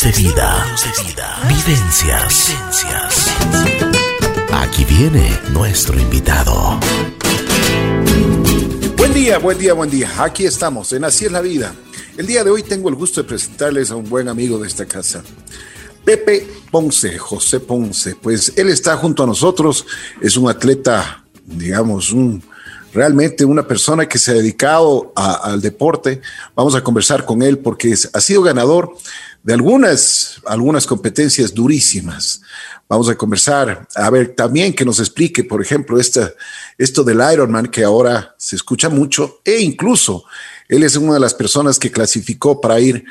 de vida. Vivencias. Aquí viene nuestro invitado. Buen día, buen día, buen día. Aquí estamos, en Así es la vida. El día de hoy tengo el gusto de presentarles a un buen amigo de esta casa. Pepe Ponce, José Ponce, pues él está junto a nosotros, es un atleta, digamos, un, realmente una persona que se ha dedicado al deporte. Vamos a conversar con él porque ha sido ganador de algunas, algunas competencias durísimas. Vamos a conversar, a ver también que nos explique, por ejemplo, esta, esto del Ironman que ahora se escucha mucho e incluso él es una de las personas que clasificó para ir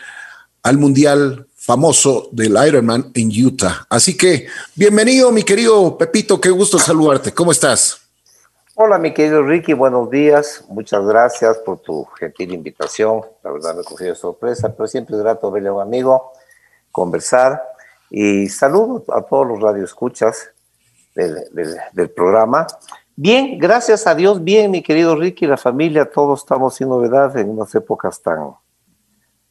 al Mundial famoso del Ironman en Utah. Así que bienvenido, mi querido Pepito, qué gusto saludarte. ¿Cómo estás? Hola, mi querido Ricky, buenos días. Muchas gracias por tu gentil invitación. La verdad me cogió de sorpresa, pero siempre es grato verle a un amigo, conversar. Y saludo a todos los radioescuchas del, del programa. Bien, gracias a Dios, bien, mi querido Ricky, la familia, todos estamos sin novedad en unas épocas tan,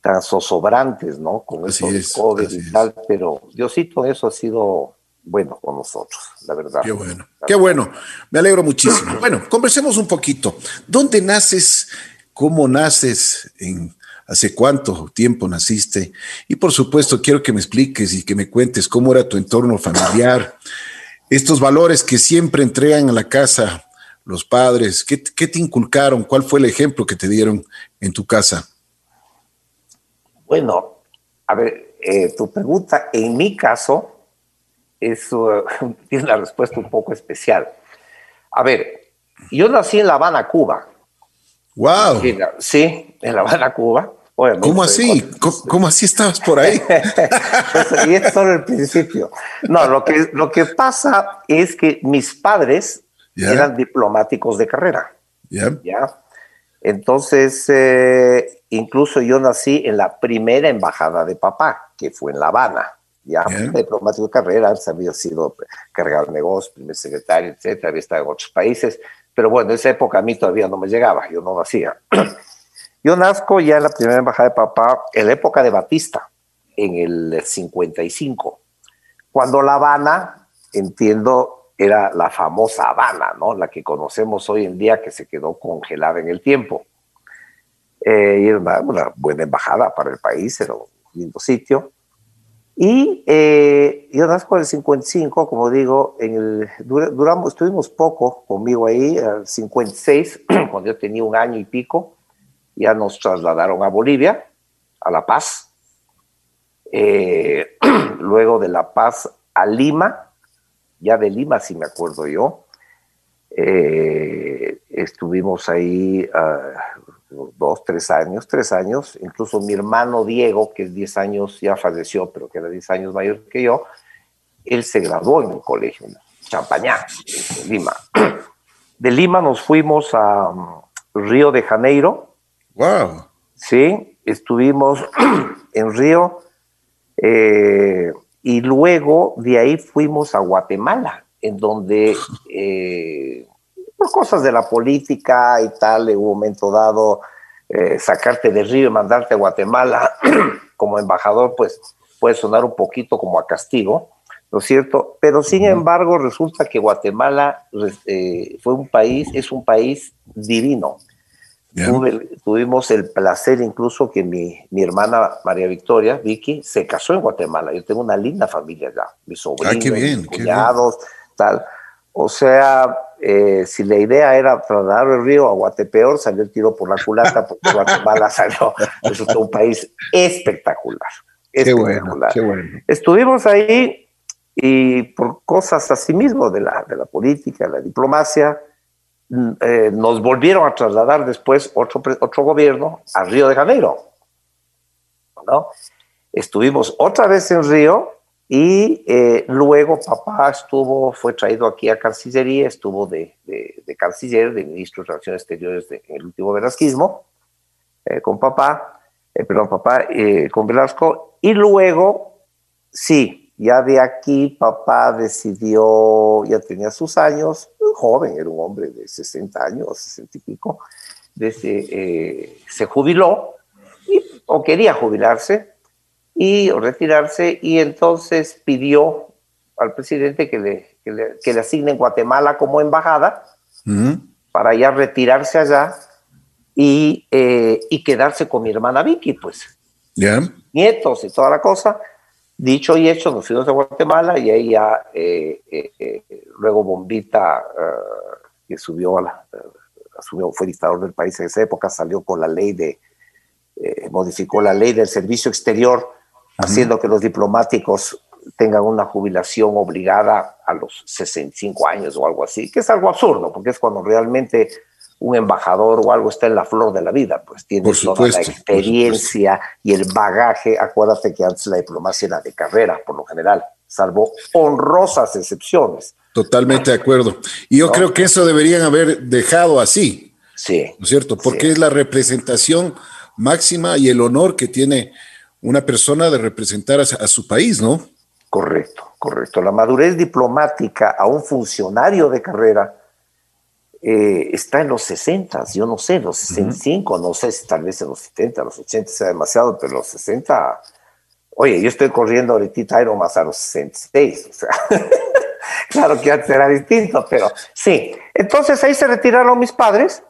tan zozobrantes, ¿no? Con eso de COVID y tal, pero Diosito, eso ha sido bueno con nosotros, la verdad. Qué bueno, qué bueno, me alegro muchísimo. Bueno, conversemos un poquito. ¿Dónde naces? ¿Cómo naces? ¿En ¿Hace cuánto tiempo naciste? Y por supuesto, quiero que me expliques y que me cuentes cómo era tu entorno familiar, estos valores que siempre entregan a la casa los padres, ¿qué, te inculcaron? ¿Cuál fue el ejemplo que te dieron en tu casa? Bueno, a ver, eh, tu pregunta, en mi caso, es, uh, tiene una respuesta un poco especial. A ver, yo nací en La Habana, Cuba. ¡Wow! Sí, en La Habana, Cuba. ¿Cómo así? ¿Cómo, así estabas por ahí? y es solo el principio. No, lo que, lo que pasa es que mis padres eran diplomáticos de carrera. ¿ya? Entonces, eh, incluso yo nací en la primera embajada de papá, que fue en La Habana. Ya, diplomático de carrera, había sido cargado de negocios, primer secretario, etcétera, había estado en otros países, pero bueno, en esa época a mí todavía no me llegaba, yo no nacía. Yo nazco ya en la primera embajada de papá en la época de Batista, en el 55, cuando La Habana, entiendo, era la famosa Habana, ¿no? La que conocemos hoy en día que se quedó congelada en el tiempo. Eh, y era una, buena embajada para el país, era un lindo sitio. Y eh, yo nazco en el 55, como digo, en el, duramos, estuvimos poco conmigo ahí, el 56, cuando yo tenía un año y pico ya nos trasladaron a Bolivia, a La Paz, eh, luego de La Paz a Lima, ya de Lima si me acuerdo yo, eh, estuvimos ahí ah, dos, tres años, tres años, incluso mi hermano Diego, que es 10 años, ya falleció, pero que era 10 años mayor que yo, él se graduó en el colegio, en Champañá, en Lima. De Lima nos fuimos a mm, Río de Janeiro, Wow. Sí, estuvimos en Río eh, y luego de ahí fuimos a Guatemala, en donde eh, por cosas de la política y tal, en un momento dado, eh, sacarte de Río y mandarte a Guatemala como embajador, pues puede sonar un poquito como a castigo, ¿no es cierto? Pero sin embargo, resulta que Guatemala fue un país, es un país divino tuvimos el placer incluso que mi, mi, hermana María Victoria, Vicky, se casó en Guatemala. Yo tengo una linda familia allá, mis sobrinos, mis cuñados, tal. O sea, eh, si la idea era trasladar el río a Guatepeor, salió el tiro por la culata, porque Guatemala salió, es un país espectacular. espectacular. Qué bueno, Estuvimos ahí y por cosas así mismo de la, de la política, de la diplomacia, eh, nos volvieron a trasladar después otro, otro gobierno a Río de Janeiro. ¿no? Estuvimos otra vez en Río y eh, luego papá estuvo, fue traído aquí a Cancillería, estuvo de, de, canciller, de ministro de Relaciones Exteriores de, en el último velasquismo, eh, con papá, perdón, papá, con Velasco, y luego, sí, ya de aquí papá decidió, ya tenía sus años, joven, era un hombre de 60 años, 60 y pico, desde, eh, se jubiló y, o quería jubilarse y retirarse y entonces pidió al presidente que le, que le, que le asignen Guatemala como embajada para ya retirarse allá y, eh, y, quedarse con mi hermana Vicky, pues. Nietos y toda la cosa. Dicho y hecho, nos fuimos a Guatemala y ahí ya, eh, eh, luego Bombita, que subió a la, asumió, fue dictador del país en esa época, salió con la ley de, modificó la ley del servicio exterior, haciendo que los diplomáticos tengan una jubilación obligada a los 65 años o algo así, que es algo absurdo, porque es cuando realmente un embajador o algo está en la flor de la vida, pues tiene toda la experiencia y el bagaje. Acuérdate que antes la diplomacia era de carrera, por lo general, salvo honrosas excepciones. Totalmente de acuerdo. Y yo creo que eso deberían haber dejado así. Sí. ¿No es cierto? Porque es la representación máxima y el honor que tiene una persona de representar a su país, ¿no? Correcto, correcto. La madurez diplomática a un funcionario de carrera eh, está en los 60, yo no sé, los 65, no sé si tal vez en los 70, los 80 sea demasiado, pero los 60, oye, yo estoy corriendo ahorita más a los 66, o sea, claro que antes era distinto, pero sí. Entonces ahí se retiraron mis padres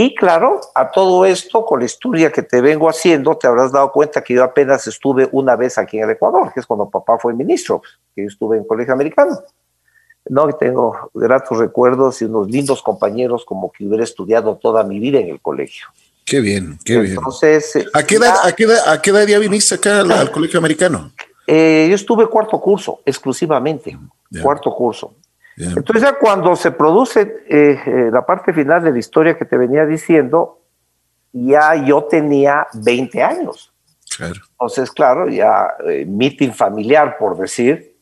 y claro, a todo esto, con la historia que te vengo haciendo, te habrás dado cuenta que yo apenas estuve una vez aquí en el Ecuador, que es cuando papá fue ministro, que yo estuve en colegio americano. No, tengo gratos recuerdos y unos lindos compañeros como que hubiera estudiado toda mi vida en el colegio. Qué bien, qué bien. Entonces, ¿A qué edad, a qué edad, qué edad ya viniste acá al, colegio americano? Eh, yo estuve cuarto curso, exclusivamente, cuarto curso. Entonces ya cuando se produce eh, eh, la parte final de la historia que te venía diciendo, ya yo tenía 20 años. Entonces, claro, ya eh, meeting familiar, por decir,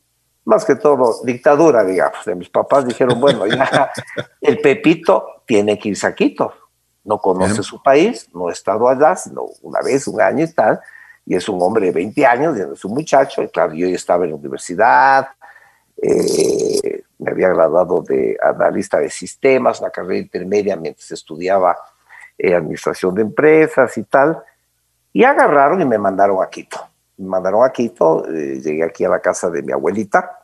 más que todo dictadura, digamos, de mis papás dijeron, bueno, ya el Pepito tiene que irse a Quito, no conoce su país, no ha estado allá, sino una vez, un año y tal, y es un hombre de 20 años, es un muchacho, y claro, yo ya estaba en la universidad, eh, me había graduado de analista de sistemas, una carrera intermedia mientras estudiaba eh, administración de empresas y tal, y agarraron y me mandaron a Quito. Me mandaron a Quito, eh, llegué aquí a la casa de mi abuelita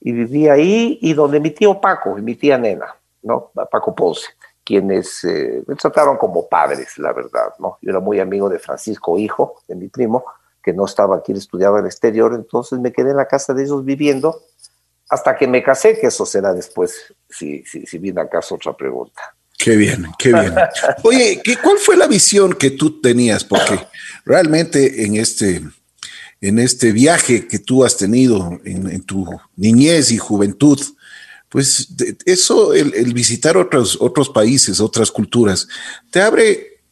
y viví ahí y donde mi tío Paco y mi tía Nena, ¿no? Paco Ponce, quienes eh, me trataron como padres, la verdad, ¿no? Yo era muy amigo de Francisco, hijo de mi primo, que no estaba aquí, estudiaba en el exterior, entonces me quedé en la casa de ellos viviendo hasta que me casé, que eso será después, si, si, viene acaso otra pregunta. Qué bien, qué bien. Oye, ¿qué, ¿cuál fue la visión que tú tenías? Porque realmente en este, en este viaje que tú has tenido en, tu niñez y juventud, pues eso, el, visitar otros, otros países, otras culturas, te abre,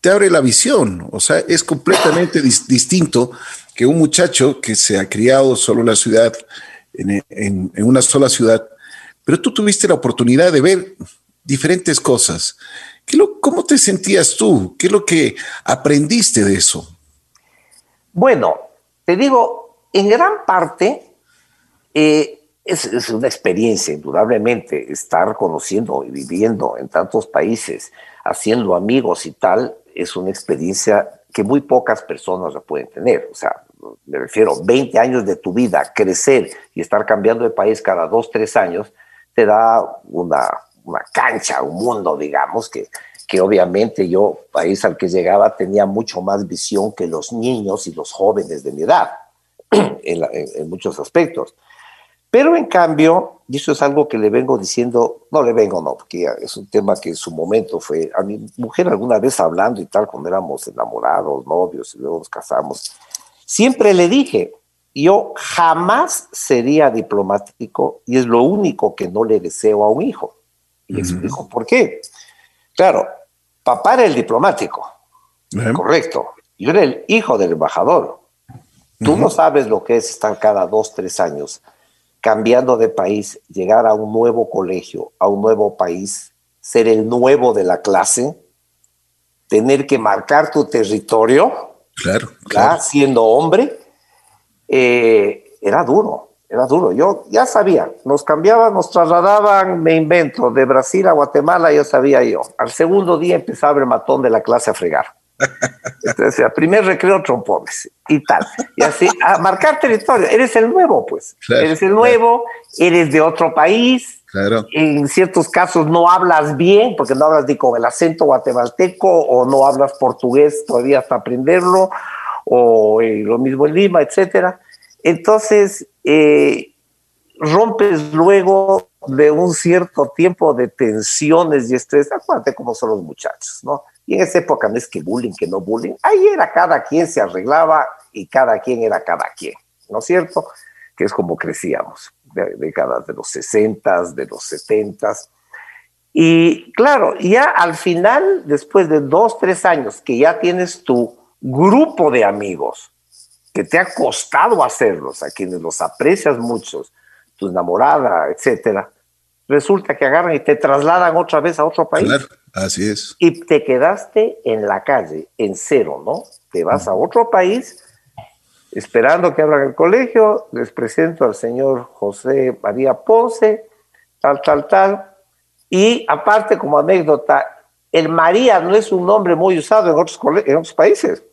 te abre la visión. O sea, es completamente distinto que un muchacho que se ha criado solo en la ciudad en, una sola ciudad, pero tú tuviste la oportunidad de ver diferentes cosas. ¿Qué lo, ¿Cómo te sentías tú? ¿Qué es lo que aprendiste de eso? Bueno, te digo, en gran parte eh, es, es, una experiencia, indudablemente, estar conociendo y viviendo en tantos países, haciendo amigos y tal, es una experiencia que muy pocas personas la pueden tener. O sea, me refiero, 20 años de tu vida, crecer y estar cambiando de país cada dos, tres años, te da una, una cancha, un mundo, digamos, que, que obviamente yo, país al que llegaba, tenía mucho más visión que los niños y los jóvenes de mi edad, en, en, muchos aspectos. Pero en cambio, y eso es algo que le vengo diciendo, no le vengo, no, porque es un tema que en su momento fue, a mi mujer alguna vez hablando y tal, cuando éramos enamorados, novios, y luego nos casamos, Siempre le dije, yo jamás sería diplomático y es lo único que no le deseo a un hijo. Y explico por qué. Claro, papá era el diplomático, correcto. Yo era el hijo del embajador. Tú no sabes lo que es estar cada dos, tres años cambiando de país, llegar a un nuevo colegio, a un nuevo país, ser el nuevo de la clase, tener que marcar tu territorio Claro. claro. Siendo hombre, eh, era duro, era duro. Yo ya sabía, nos cambiaban, nos trasladaban, me invento, de Brasil a Guatemala, ya sabía yo. Al segundo día empezaba el matón de la clase a fregar. Entonces, primer recreo trompones y tal. Y así, a marcar territorio. Eres el nuevo, pues. eres el nuevo, eres de otro país. Claro. En ciertos casos no hablas bien, porque no hablas ni con el acento guatemalteco, o no hablas portugués todavía hasta aprenderlo, o eh, lo mismo en Lima, etcétera. Entonces, eh, rompes luego de un cierto tiempo de tensiones y estrés, acuérdate cómo son los muchachos, ¿no? Y en esa época no es que bullying, que no bullying, ahí era cada quien se arreglaba y cada quien era cada quien, ¿no es cierto? Que es como crecíamos, de décadas de los 60, de los 70. Y claro, ya al final, después de dos, tres años, que ya tienes tu grupo de amigos, que te ha costado hacerlos, a quienes los aprecias muchos, tu enamorada, etcétera, resulta que agarran y te trasladan otra vez a otro país. Claro, así es. Y te quedaste en la calle, en cero, ¿no? Te vas a otro país esperando que abran el colegio, les presento al señor José María Ponce, tal, tal, tal. Y aparte, como anécdota, el María no es un nombre muy usado en otros, en países.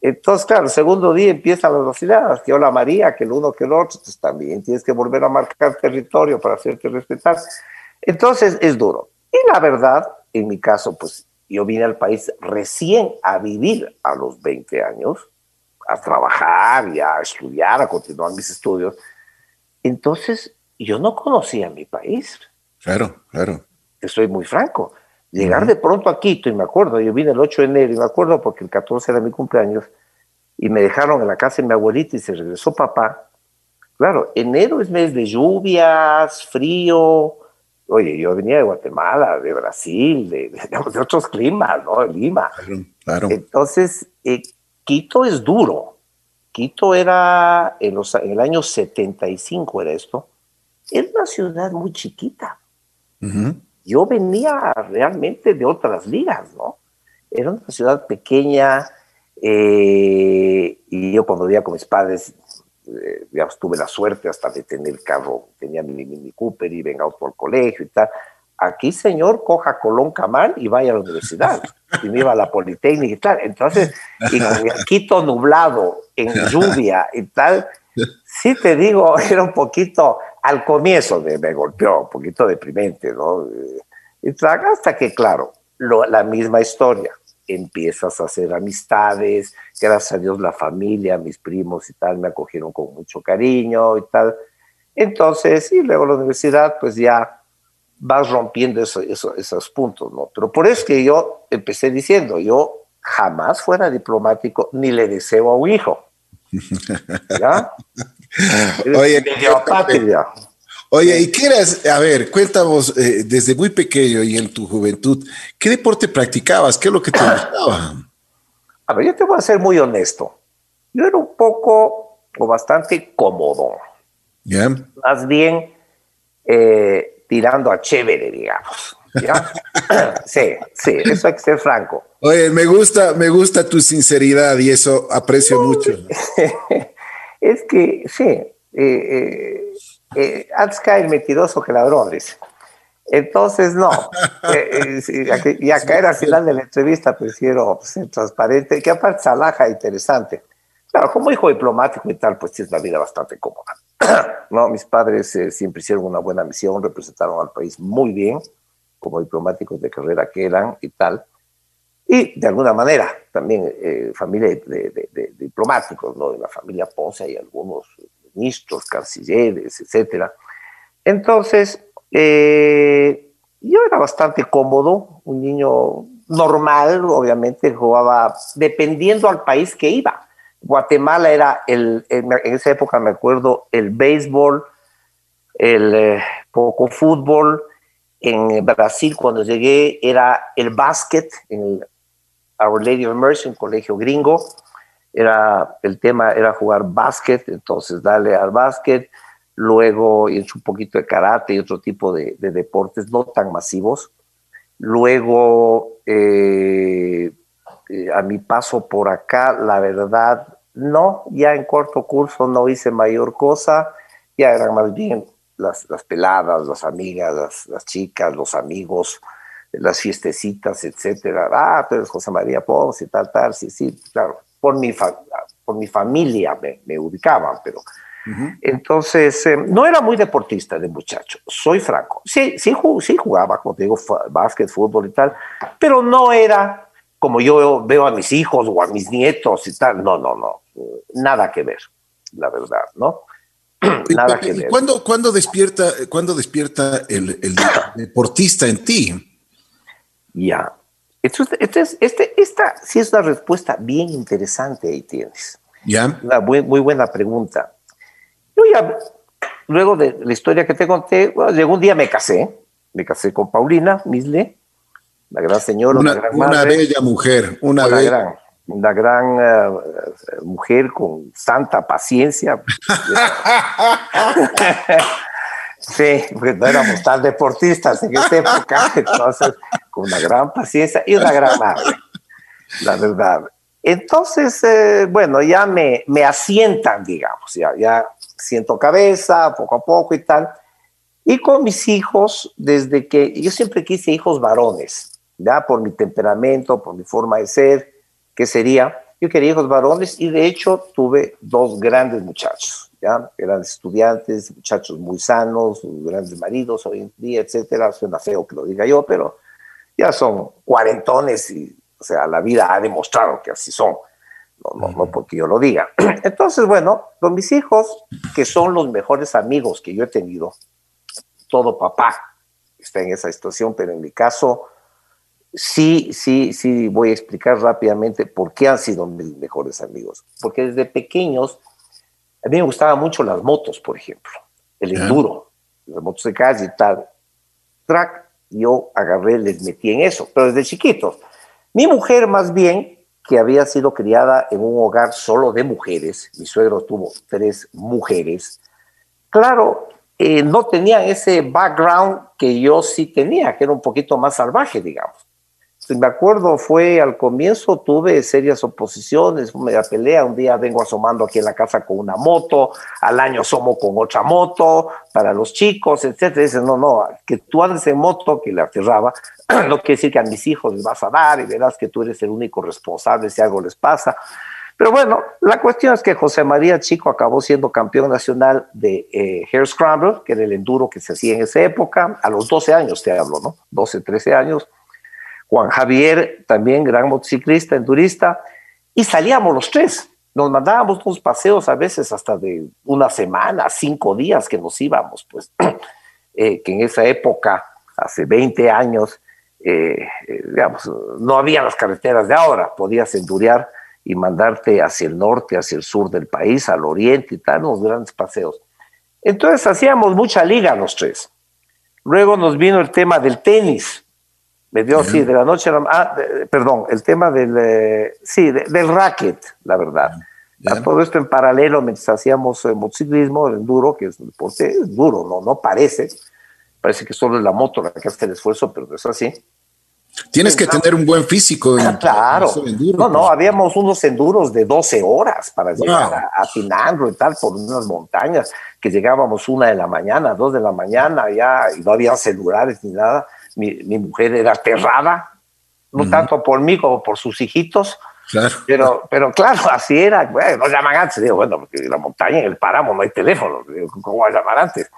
Entonces, claro, el segundo día empieza la velocidad, que hola María, que el uno, que el otro, pues también tienes que volver a marcar territorio para hacerte respetar. Entonces, es duro. Y la verdad, en mi caso, pues yo vine al país recién a vivir a los 20 años, a trabajar y a estudiar, a continuar mis estudios. Entonces, yo no conocía mi país. Claro, claro. Estoy muy franco. Llegar de pronto a Quito, y me acuerdo, yo vine el 8 de enero, y me acuerdo porque el 14 era mi cumpleaños, y me dejaron en la casa de mi abuelita y se regresó papá. Claro, enero es mes de lluvias, frío. Oye, yo venía de Guatemala, de Brasil, de, de, otros climas, ¿no? De Lima. Claro, Entonces, eh, Quito es duro. Quito era, en, los, en el año 75 era esto, era una ciudad muy chiquita yo venía realmente de otras ligas, ¿no? Era una ciudad pequeña eh, y yo cuando vivía con mis padres, eh, tuve la suerte hasta de tener carro, tenía mi Mini Cooper y venga auto al colegio y tal. Aquí, señor, coja Colón Camán y vaya a la universidad. Y me iba a la Politécnica y tal. Entonces, y Quito nublado, en lluvia y tal, sí te digo, era un poquito, al comienzo me, me golpeó, un poquito deprimente, ¿no? Y hasta que, claro, la misma historia, empiezas a hacer amistades, gracias a Dios la familia, mis primos y tal, me acogieron con mucho cariño y tal. Entonces, y luego la universidad, pues ya vas rompiendo esos puntos, ¿no? Pero por eso que yo empecé diciendo, yo jamás fuera diplomático ni le deseo a un hijo. ¿Ya? Oye, Oye, ¿y qué eras? A ver, cuéntanos eh, desde muy pequeño y en tu juventud, ¿qué deporte practicabas? ¿Qué es lo que te gustaba? A ver, yo te voy a ser muy honesto. Yo era un poco o bastante cómodo. ¿Ya? Más bien eh, tirando a chévere, digamos. sí, sí, eso hay que ser franco. Oye, me gusta, me gusta tu sinceridad y eso aprecio mucho. es que, sí, eh, eh, eh, antes cae el mentiroso que ladrones. Entonces, no. eh, eh y acá era al final de la entrevista prefiero ser transparente, que aparte Salaja interesante. Claro, como hijo diplomático y tal, pues es una vida bastante cómoda. no, mis padres eh, siempre hicieron una buena misión, representaron al país muy bien, como diplomáticos de carrera que eran y tal. Y de alguna manera, también eh, familia de, diplomáticos, ¿no? De la familia Ponce y algunos ministros, cancilleres, etcétera. Entonces, eh, yo era bastante cómodo, un niño normal, obviamente jugaba dependiendo al país que iba. Guatemala era el, en esa época me acuerdo, el béisbol, el eh, poco fútbol. En Brasil, cuando llegué, era el básquet, en el Our Lady of Mercy, un colegio gringo era, el tema era jugar básquet, entonces dale al básquet, luego hice un poquito de karate y otro tipo de, deportes no tan masivos. Luego, eh, eh, a mi paso por acá, la verdad, no, ya en corto curso no hice mayor cosa, ya eran más bien las, peladas, las amigas, las, chicas, los amigos, las fiestecitas, etcétera. Ah, tú eres José María Ponce y tal, tal, sí, sí, claro. Por mi, por mi familia me, ubicaban, pero... Entonces, eh, no era muy deportista de muchacho, soy franco. Sí, sí, sí jugaba, como te digo, básquet, fútbol y tal, pero no era como yo veo a mis hijos o a mis nietos y tal. No, no, no, nada que ver, la verdad, ¿no? Nada que ver. ¿Cuándo, despierta, cuándo despierta el, deportista en ti? Ya. Entonces, este, este, esta sí es una respuesta bien interesante ahí tienes. Ya. Una muy, muy buena pregunta. Yo ya, luego de la historia que te conté, llegó un día me casé, me casé con Paulina Misle, la gran señora, una, gran madre, una bella mujer, una, bella. Gran, una gran eh, mujer con santa paciencia. sí, porque no éramos tan deportistas en esa época, entonces, con una gran paciencia y una gran madre, la verdad. Entonces, eh, bueno, ya me, me asientan, digamos, ya, ya siento cabeza poco a poco y tal. Y con mis hijos, desde que yo siempre quise hijos varones, ya por mi temperamento, por mi forma de ser, que sería, yo quería hijos varones y de hecho tuve dos grandes muchachos, ¿ya? grandes estudiantes, muchachos muy sanos, grandes maridos hoy en día, etcétera. Suena feo que lo diga yo, pero ya son cuarentones y, o sea, la vida ha demostrado que así son, no, no, no porque yo lo diga. Entonces, bueno, con mis hijos, que son los mejores amigos que yo he tenido, todo papá está en esa situación, pero en mi caso, Sí, sí, sí, voy a explicar rápidamente por qué han sido mis mejores amigos. Porque desde pequeños, a mí me gustaban mucho las motos, por ejemplo, el enduro, las motos de calle y tal. Track, yo agarré, les metí en eso, pero desde chiquitos. Mi mujer, más bien, que había sido criada en un hogar solo de mujeres, mi suegro tuvo tres mujeres, claro, eh, no tenían ese background que yo sí tenía, que era un poquito más salvaje, digamos me acuerdo, fue al comienzo, tuve serias oposiciones, media pelea, un día vengo asomando aquí en la casa con una moto, al año asomo con otra moto, para los chicos, etcétera, dicen, no, no, que tú andes en moto, que le aterraba, no quiere decir que a mis hijos les vas a dar y verás que tú eres el único responsable si algo les pasa. Pero bueno, la cuestión es que José María Chico acabó siendo campeón nacional de eh, Hair Scramble, que era el enduro que se hacía en esa época, a los 12 años te hablo, ¿no? 12, 13 años Juan Javier, también gran motociclista, endurista, y salíamos los tres. Nos mandábamos unos paseos a veces hasta de una semana, cinco días que nos íbamos, pues, eh, que en esa época, hace 20 años, eh, eh, digamos, no había las carreteras de ahora, podías endurear y mandarte hacia el norte, hacia el sur del país, al oriente y tal, unos grandes paseos. Entonces hacíamos mucha liga los tres. Luego nos vino el tema del tenis. Me dio, sí, de la noche a la ah, perdón, el tema del, eh, sí, del racket, la verdad. todo esto en paralelo mientras hacíamos el motociclismo, el enduro, que es un deporte duro, no, no parece. Parece que solo es la moto la que hace el esfuerzo, pero no es así. Tienes que tener un buen físico. claro. no, no, pues. habíamos unos enduros de 12 horas para llegar a, a y tal por unas montañas, que llegábamos una de la mañana, dos de la mañana ya, y no había celulares ni nada mi, mujer era aterrada, no tanto por mí como por sus hijitos. Pero, pero claro, así era. Bueno, no llaman antes. Digo, bueno, porque en la montaña, en el páramo, no hay teléfono. ¿Cómo va a llamar antes?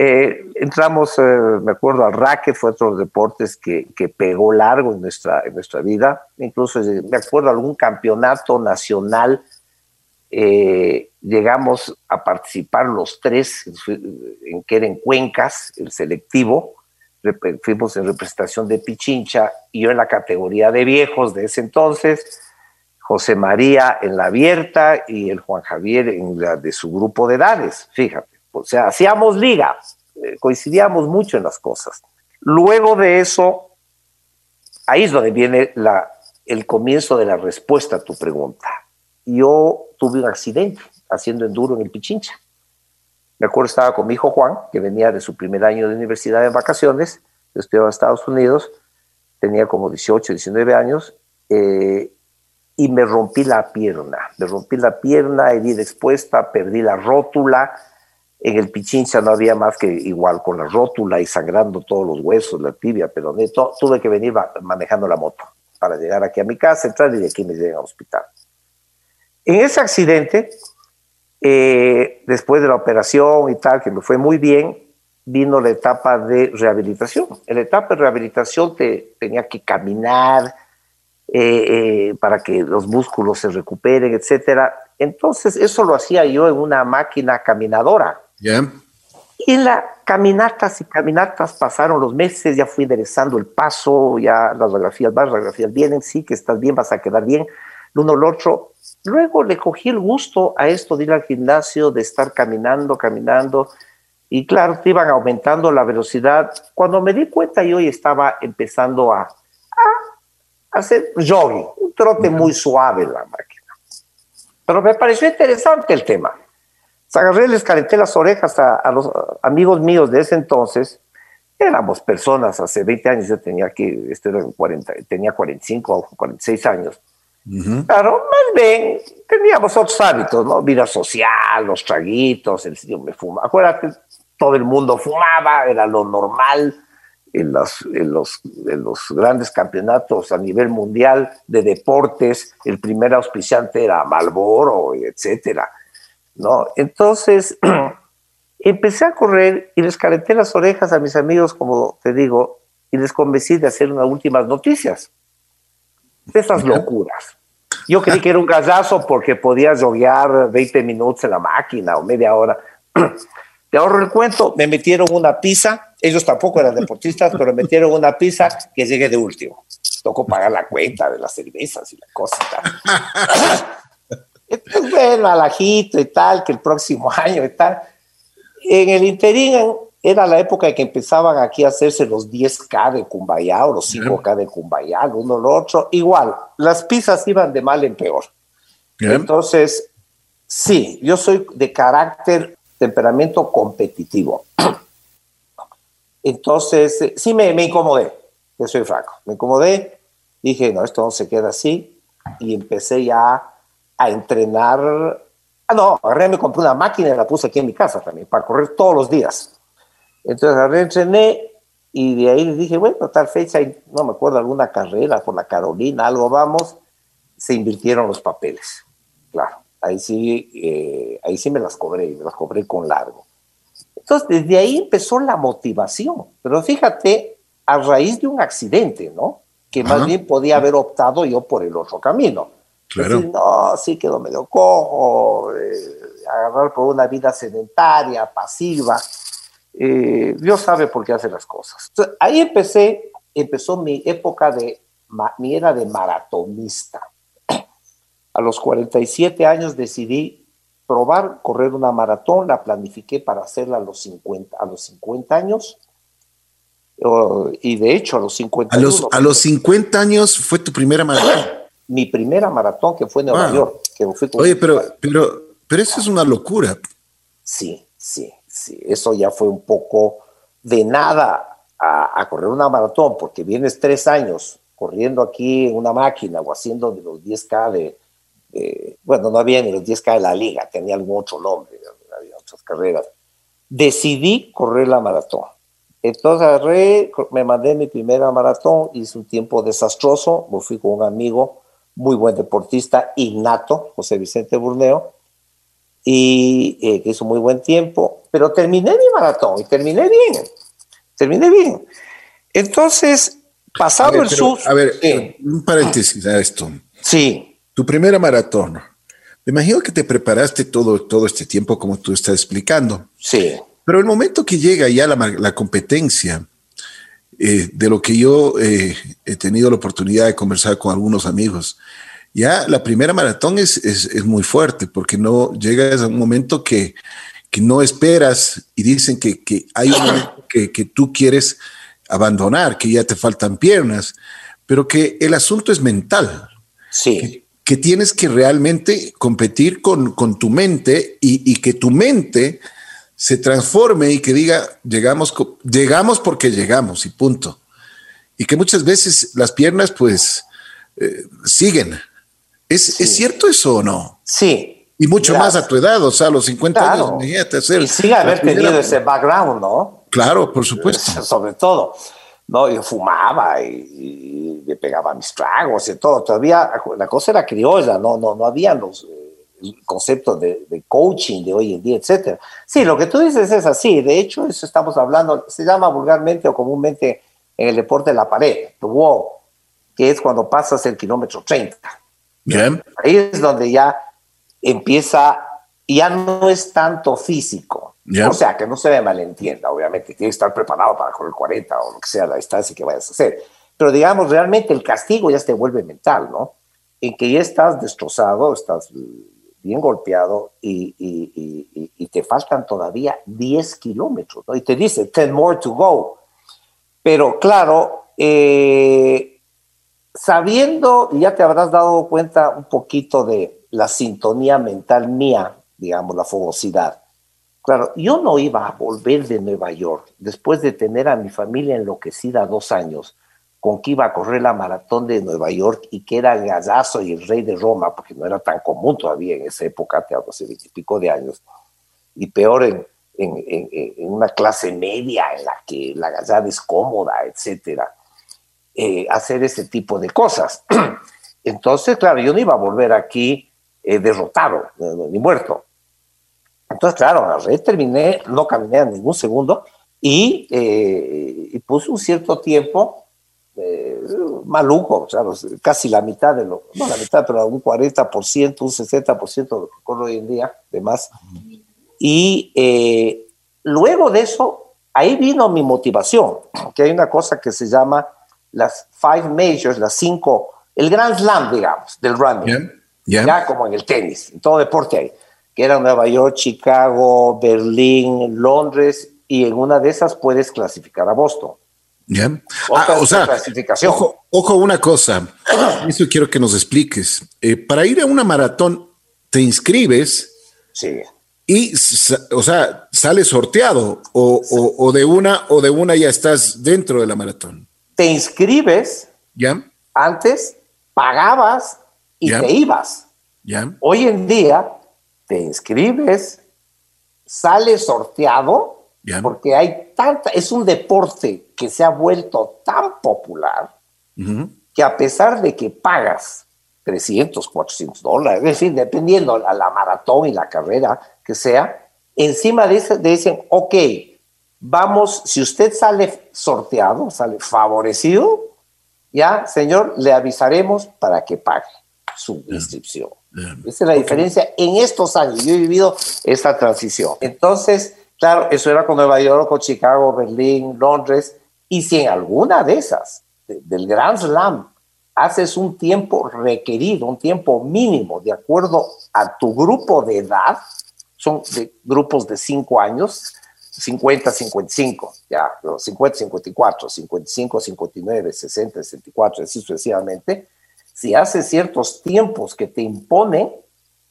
Eh, entramos, eh, me acuerdo, al racket, fue otro de los deportes que, que, pegó largo en nuestra, en nuestra vida. Incluso eh, me acuerdo algún campeonato nacional. llegamos a participar los tres, en que era en Cuencas, el selectivo, fuimos en representación de Pichincha y yo en la categoría de viejos de ese entonces, José María en la abierta y el Juan Javier en la de su grupo de edades, fíjate. O sea, hacíamos liga, eh, coincidíamos mucho en las cosas. Luego de eso, ahí es donde viene la, el comienzo de la respuesta a tu pregunta. Yo tuve un accidente haciendo enduro en el Pichincha. Me acuerdo estaba con mi hijo Juan, que venía de su primer año de universidad en vacaciones, estudiaba en Estados Unidos, tenía como 18, 19 años, eh, y me rompí la pierna. Me rompí la pierna, herida expuesta, perdí la rótula, En el Pichincha no había más que igual con la rótula y sangrando todos los huesos, la tibia, pero tuve que venir manejando la moto para llegar aquí a mi casa, entrar y de aquí me llegué al hospital. En ese accidente, eh, después de la operación y tal, que me fue muy bien, vino la etapa de rehabilitación. En la etapa de rehabilitación te, tenía que caminar eh, eh, para que los músculos se recuperen, etcétera. Entonces, eso lo hacía yo en una máquina caminadora. Y en la caminatas y caminatas pasaron los meses, ya fui enderezando el paso, ya las radiografías van, las radiografías vienen, sí, que estás bien, vas a quedar bien, uno al otro. Luego le cogí el gusto a esto de ir al gimnasio, de estar caminando, caminando, y claro, te iban aumentando la velocidad. Cuando me di cuenta, yo ya estaba empezando a, a hacer jogging, un trote muy suave en la máquina. Pero me pareció interesante el tema agarré, les calenté las orejas a, los amigos míos de ese entonces. Éramos personas, hace 20 años yo tenía que, esto era 40, tenía 45 o 46 años. Claro, más bien teníamos otros hábitos, ¿no? Vida social, los traguitos, el sitio me fuma. Acuérdate, todo el mundo fumaba, era lo normal en los, en los, en los grandes campeonatos a nivel mundial de deportes. El primer auspiciante era Malboro, etcétera. ¿no? Entonces, empecé a correr y les calenté las orejas a mis amigos, como te digo, y les convencí de hacer unas últimas noticias. De esas locuras. Yo creí que era un gallazo porque podía joguear 20 minutos en la máquina o media hora. Te ahorro el cuento, me metieron una pizza, ellos tampoco eran deportistas, pero me metieron una pizza que llegué de último. Tocó pagar la cuenta de las cervezas y la cosa. Pues bueno, alajito y tal, que el próximo año y tal. En el interín era la época en que empezaban aquí a hacerse los 10K de Cumbayá o los 5K de Cumbayá, uno lo otro. Igual, las pizzas iban de mal en peor. Entonces, sí, yo soy de carácter, temperamento competitivo. Entonces, eh, sí me, me incomodé, yo soy franco, me incomodé, dije, no, esto no se queda así, y empecé ya a entrenar. Ah, no, agarré, me compré una máquina y la puse aquí en mi casa también, para correr todos los días. Entonces agarré, entrené y de ahí les dije, bueno, tal fecha, no me acuerdo, alguna carrera por la Carolina, algo vamos, se invirtieron los papeles. Claro, ahí sí, eh, ahí sí me las cobré, me las cobré con largo. Entonces, desde ahí empezó la motivación. Pero fíjate, a raíz de un accidente, ¿no? Que más bien podía haber optado yo por el otro camino. Claro. no, sí quedó medio cojo, eh, agarrar por una vida sedentaria, pasiva. Eh, Dios sabe por qué hace las cosas. ahí empecé, empezó mi época de, mi era de maratonista. A los 47 años decidí probar correr una maratón, la planifiqué para hacerla a los 50, a los 50 años. y de hecho, a los 50 a los, a los 50 años fue tu primera maratón mi primera maratón que fue en Nueva York. Que Oye, pero, pero, pero eso es una locura. Sí, sí. Eso ya fue un poco de nada a, correr una maratón, porque vienes tres años corriendo aquí en una máquina o haciendo de los 10K de, bueno, no había ni los 10K de la liga, tenía algún otro nombre, había otras carreras. Decidí correr la maratón. Entonces me mandé mi primera maratón, hice un tiempo desastroso, me fui con un amigo muy buen deportista, innato, José Vicente Burneo, y eh, que hizo muy buen tiempo, pero terminé mi maratón y terminé bien, terminé bien. Entonces, pasado el sur... A ver, un paréntesis a esto. Sí. Tu primera maratón. Me imagino que te preparaste todo, todo este tiempo como tú estás explicando. Sí. Pero el momento que llega ya la, la competencia, eh, de lo que yo eh, he tenido la oportunidad de conversar con algunos amigos. Ya la primera maratón es, es, muy fuerte porque no llegas a un momento que, que no esperas y dicen que, que hay un momento que, que, tú quieres abandonar, que ya te faltan piernas, pero que el asunto es mental. Sí. Que, tienes que realmente competir con, con tu mente y, y que tu mente se transforme y que diga, llegamos, llegamos porque llegamos y punto. Y que muchas veces las piernas pues eh, siguen. ¿Es, ¿Es, cierto eso o no? Sí, Y mucho más a tu edad, o sea, a los 50 años, imagínate hacer. Y sin haber tenido ese background, ¿no? Claro, por supuesto. Sobre todo. No, yo fumaba y, me pegaba mis tragos y todo. Todavía la cosa era criolla, no, no, no había los eh, conceptos de, de, coaching de hoy en día, etcétera. Sí, lo que tú dices es así. De hecho, eso estamos hablando, se llama vulgarmente o comúnmente en el deporte la pared, the wall, que es cuando pasas el kilómetro 30. Bien. Ahí es donde ya empieza, ya no es tanto físico. O sea, que no se me malentienda, obviamente, tienes que estar preparado para correr 40 o lo que sea la distancia que vayas a hacer. Pero digamos, realmente el castigo ya se vuelve mental, ¿no? En que ya estás destrozado, estás bien golpeado y, y, y, te faltan todavía 10 kilómetros, ¿no? Y te dice, 10 more to go. Pero claro, eh, sabiendo, ya te habrás dado cuenta un poquito de la sintonía mental mía, digamos, la fogosidad Claro, yo no iba a volver de Nueva York después de tener a mi familia enloquecida dos años con que iba a correr la maratón de Nueva York y que era el gallazo y el rey de Roma, porque no era tan común todavía en esa época, te hace veintipico de años, y peor en, en, una clase media en la que la gallada es cómoda, etcétera, eh, hacer ese tipo de cosas. Entonces, claro, yo no iba a volver aquí eh, derrotado, ni muerto. Entonces, claro, agarré, terminé, no caminé en ningún segundo y, eh, puse un cierto tiempo eh, maluco, o sea, casi la mitad de lo, no la mitad, pero un 40%, un 60% de lo que corro hoy en día, de más. Y eh, luego de eso, ahí vino mi motivación, que hay una cosa que se llama las five majors, las cinco, el Grand Slam, digamos, del running. Ya como en el tenis, en todo deporte hay que eran Nueva York, Chicago, Berlín, Londres, y en una de esas puedes clasificar a Boston. Bien. Ah, o sea, clasificación. Ojo, una cosa, eso quiero que nos expliques. Eh, para ir a una maratón, te inscribes. Sí. Y, o sea, sales sorteado o, o, de una o de una ya estás dentro de la maratón. Te inscribes. Ya. Antes pagabas y te ibas. Hoy en día te inscribes, sales sorteado, porque hay tanta, es un deporte que se ha vuelto tan popular que a pesar de que pagas 300, 400 dólares, es decir, dependiendo a la maratón y la carrera que sea, encima de eso dicen, ok, vamos, si usted sale sorteado, sale favorecido, ya, señor, le avisaremos para que pague su inscripción. Esa es la diferencia en estos años. Yo he vivido esta transición. Entonces, claro, eso era con Nueva York, con Chicago, Berlín, Londres. Y si en alguna de esas, del Grand Slam, haces un tiempo requerido, un tiempo mínimo, de acuerdo a tu grupo de edad, son de grupos de 5 años, 50, 55, ya, 50, 54, 55, 59, 60, 64, así sucesivamente si haces ciertos tiempos que te imponen,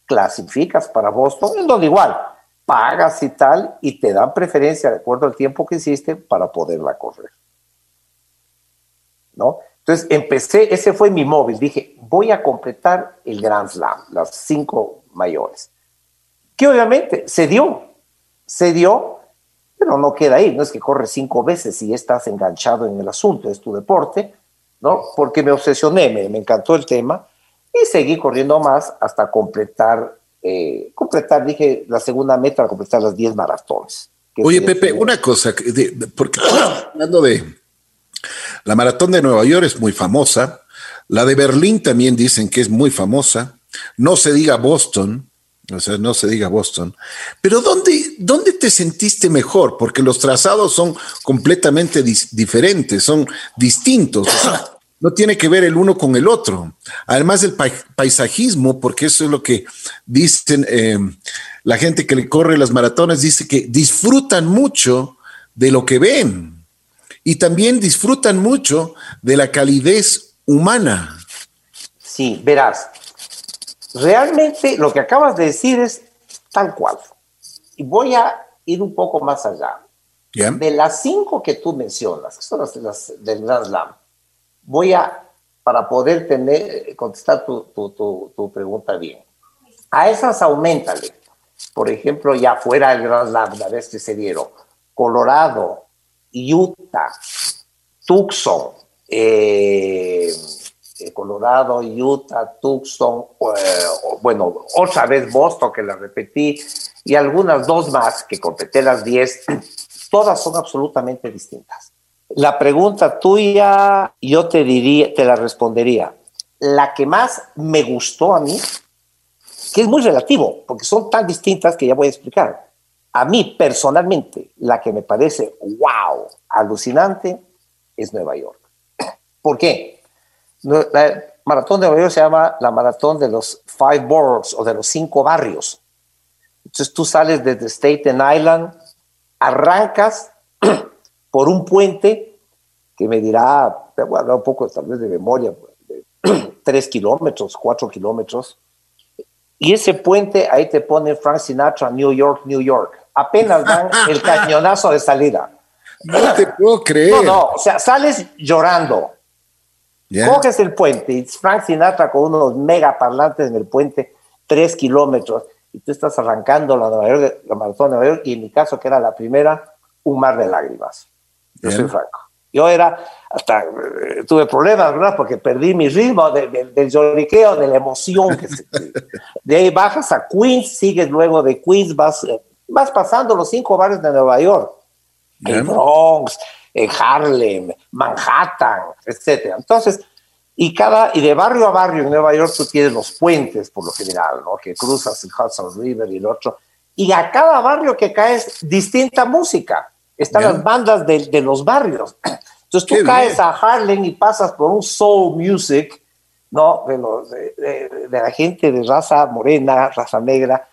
clasificas para Boston, en donde igual pagas y tal, y te dan preferencia de acuerdo al tiempo que hiciste para poderla correr. ¿No? Entonces empecé, ese fue mi móvil, dije, voy a completar el Grand Slam, las cinco mayores. Que obviamente se dio, se dio, pero no queda ahí, no es que corres cinco veces y estás enganchado en el asunto, es tu deporte, ¿no? Porque me obsesioné, me, me encantó el tema y seguí corriendo más hasta completar, eh, completar, dije, la segunda meta, completar las 10 maratones. Oye, Pepe, una cosa, porque hablando de la maratón de Nueva York es muy famosa, la de Berlín también dicen que es muy famosa, no se diga Boston, o sea, no se diga Boston. Pero ¿dónde, dónde te sentiste mejor? Porque los trazados son completamente diferentes, son distintos. no tiene que ver el uno con el otro. Además del paisajismo, porque eso es lo que dicen eh, la gente que le corre las maratones, dice que disfrutan mucho de lo que ven y también disfrutan mucho de la calidez humana. Sí, verás, Realmente lo que acabas de decir es tal cual. Y voy a ir un poco más allá. De las cinco que tú mencionas, que son las, del Grand Slam, voy a, para poder tener, contestar tu, tu, tu, pregunta bien, A esas aumentale. Por ejemplo, ya fuera el Gran Lambda, vez que se dieron. Colorado, Utah, Tucson, eh, Colorado, Utah, Tucson, eh, bueno, otra vez Boston, que la repetí, y algunas dos más que completé las 10, todas son absolutamente distintas. La pregunta tuya, yo te diría, te la respondería. La que más me gustó a mí, que es muy relativo, porque son tan distintas que ya voy a explicar. A mí personalmente, la que me parece wow, alucinante, es Nueva York. ¿Por qué? La maratón de Nueva York se llama la maratón de los five boroughs o de los cinco barrios. Entonces tú sales desde Staten Island, arrancas por un puente que me dirá, te voy a hablar un poco tal vez de memoria, de tres kilómetros, cuatro kilómetros. Y ese puente ahí te pone Frank Sinatra, New York, New York. Apenas dan el cañonazo de salida. No te puedo creer. No, no, o sea, sales llorando Coges el puente y Frank Sinatra con unos mega parlantes en el puente, tres kilómetros, y tú estás arrancando la, la maratón de Nueva York, y en mi caso, que era la primera, un mar de lágrimas. Yo soy franco. Yo era, hasta eh, tuve problemas, ¿verdad? Porque perdí mi ritmo del lloriqueo, de la emoción. Que de ahí bajas a Queens, sigues luego de Queens, vas, eh, vas pasando los cinco barrios de Nueva York. El Bronx, Harlem, Manhattan, etcétera. Entonces, y cada y de barrio a barrio en Nueva York tú tienes los puentes por lo general, ¿no? Que cruzas el Hudson River y el otro. Y a cada barrio que caes distinta música. Están las bandas de, los barrios. Entonces tú caes a Harlem y pasas por un soul music, ¿no? De, la gente de raza morena, raza negra.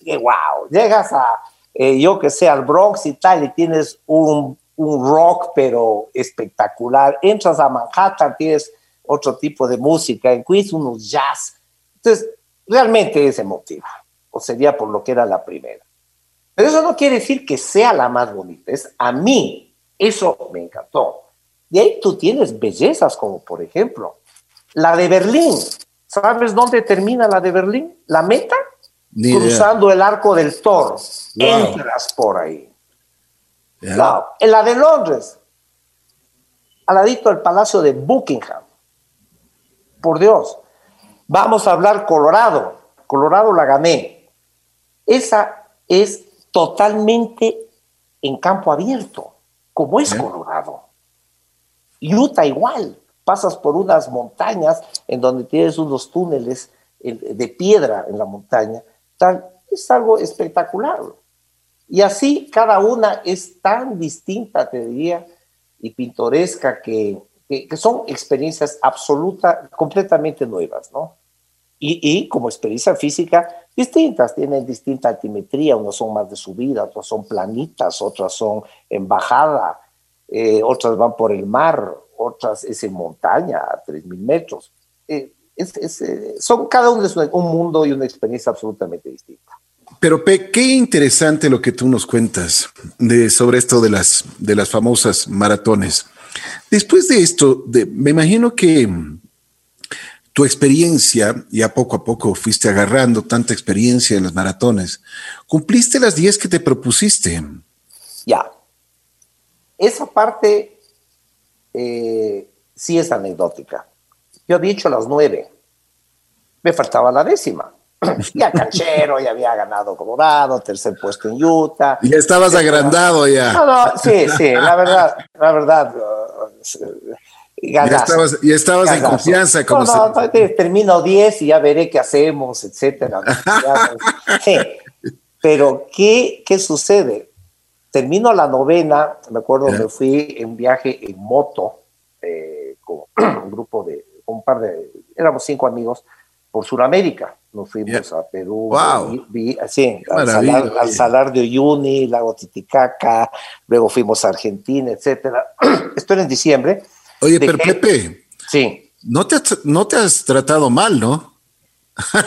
Y wow, llegas a, eh, yo que sé, al Bronx y tal, y tienes un un rock, pero espectacular. Entras a Manhattan, tienes otro tipo de música, en Queens unos jazz. Entonces, realmente es emotiva, o sería por lo que era la primera. Pero eso no quiere decir que sea la más bonita, es a mí, eso me encantó. Y ahí tú tienes bellezas como, por ejemplo, la de Berlín. ¿Sabes dónde termina la de Berlín? La meta, cruzando el arco del Toro. Entras por ahí. En la de Londres, al ladito del Palacio de Buckingham. Por Dios. Vamos a hablar Colorado. Colorado la gané. Esa es totalmente en campo abierto, como es Colorado. Utah igual. Pasas por unas montañas en donde tienes unos túneles de piedra en la montaña. Es algo espectacular. Y así cada una es tan distinta, te diría, y pintoresca que, que, son experiencias absolutas, completamente nuevas, ¿no? Y, y, como experiencia física, distintas, tienen distinta altimetría, unas son más de subida, otras son planitas, otras son en bajada, eh, otras van por el mar, otras es en montaña a 3.000 metros. Eh, eh, son, cada uno es un mundo y una experiencia absolutamente distinta. Pero Pe, qué interesante lo que tú nos cuentas de, sobre esto de las, de las famosas maratones. Después de esto, me imagino que tu experiencia, ya poco a poco fuiste agarrando tanta experiencia en las maratones, cumpliste las 10 que te propusiste. Ya. Esa parte eh, sí es anecdótica. Yo había dicho las 9. Me faltaba la décima ya canchero, ya había ganado Colorado, tercer puesto en Utah. Ya estabas agrandado ya. sí, sí, la verdad, la verdad. ya estabas, ya estabas en confianza. Como no, no, termino 10 y ya veré qué hacemos, etcétera. sí. Pero, ¿qué, ¿qué sucede? Termino la novena, me acuerdo, me fui en viaje en moto eh, con un grupo de, un par de, éramos cinco amigos, por Sudamérica. Nos fuimos a Perú, vi, así, al salar, de Uyuni, Lago Titicaca, luego fuimos a Argentina, etcétera. Esto era en diciembre. Oye, pero Pepe, sí. no, te has, no te has tratado mal, ¿no? no,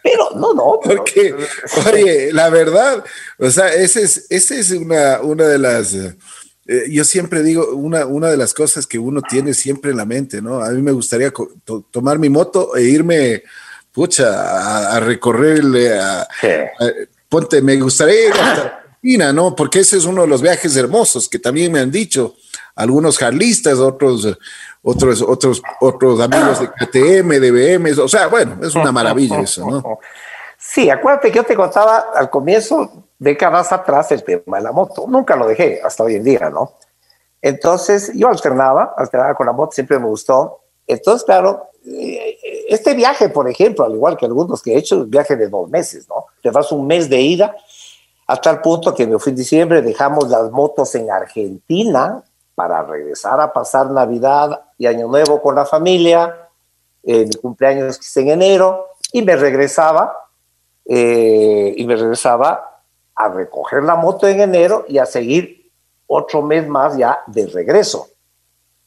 pero no, no. Porque, oye, la verdad, o sea, esa es, ese es una, una de las eh, yo siempre digo, una, una de las cosas que uno tiene siempre en la mente, ¿no? A mí me gustaría tomar mi moto e irme, pucha, a, recorrerle, a, ponte, me gustaría ir hasta Argentina, ¿no? Porque ese es uno de los viajes hermosos que también me han dicho algunos jarlistas, otros, otros, otros, otros amigos de KTM, de BM, o sea, bueno, es una maravilla eso, ¿no? Sí, acuérdate que yo te contaba al comienzo, décadas atrás, el tema de la moto. Nunca lo dejé hasta hoy en día, ¿no? Entonces, yo alternaba, alternaba con la moto, siempre me gustó. Entonces, claro, eh, este viaje, por ejemplo, al igual que algunos que he hecho, un viaje de dos meses, ¿no? Te vas un mes de ida, hasta el punto que me fui en diciembre, dejamos las motos en Argentina para regresar a pasar Navidad y Año Nuevo con la familia. Eh, mi cumpleaños es en enero y me regresaba eh, y me regresaba a recoger la moto en enero y a seguir otro mes más ya de regreso.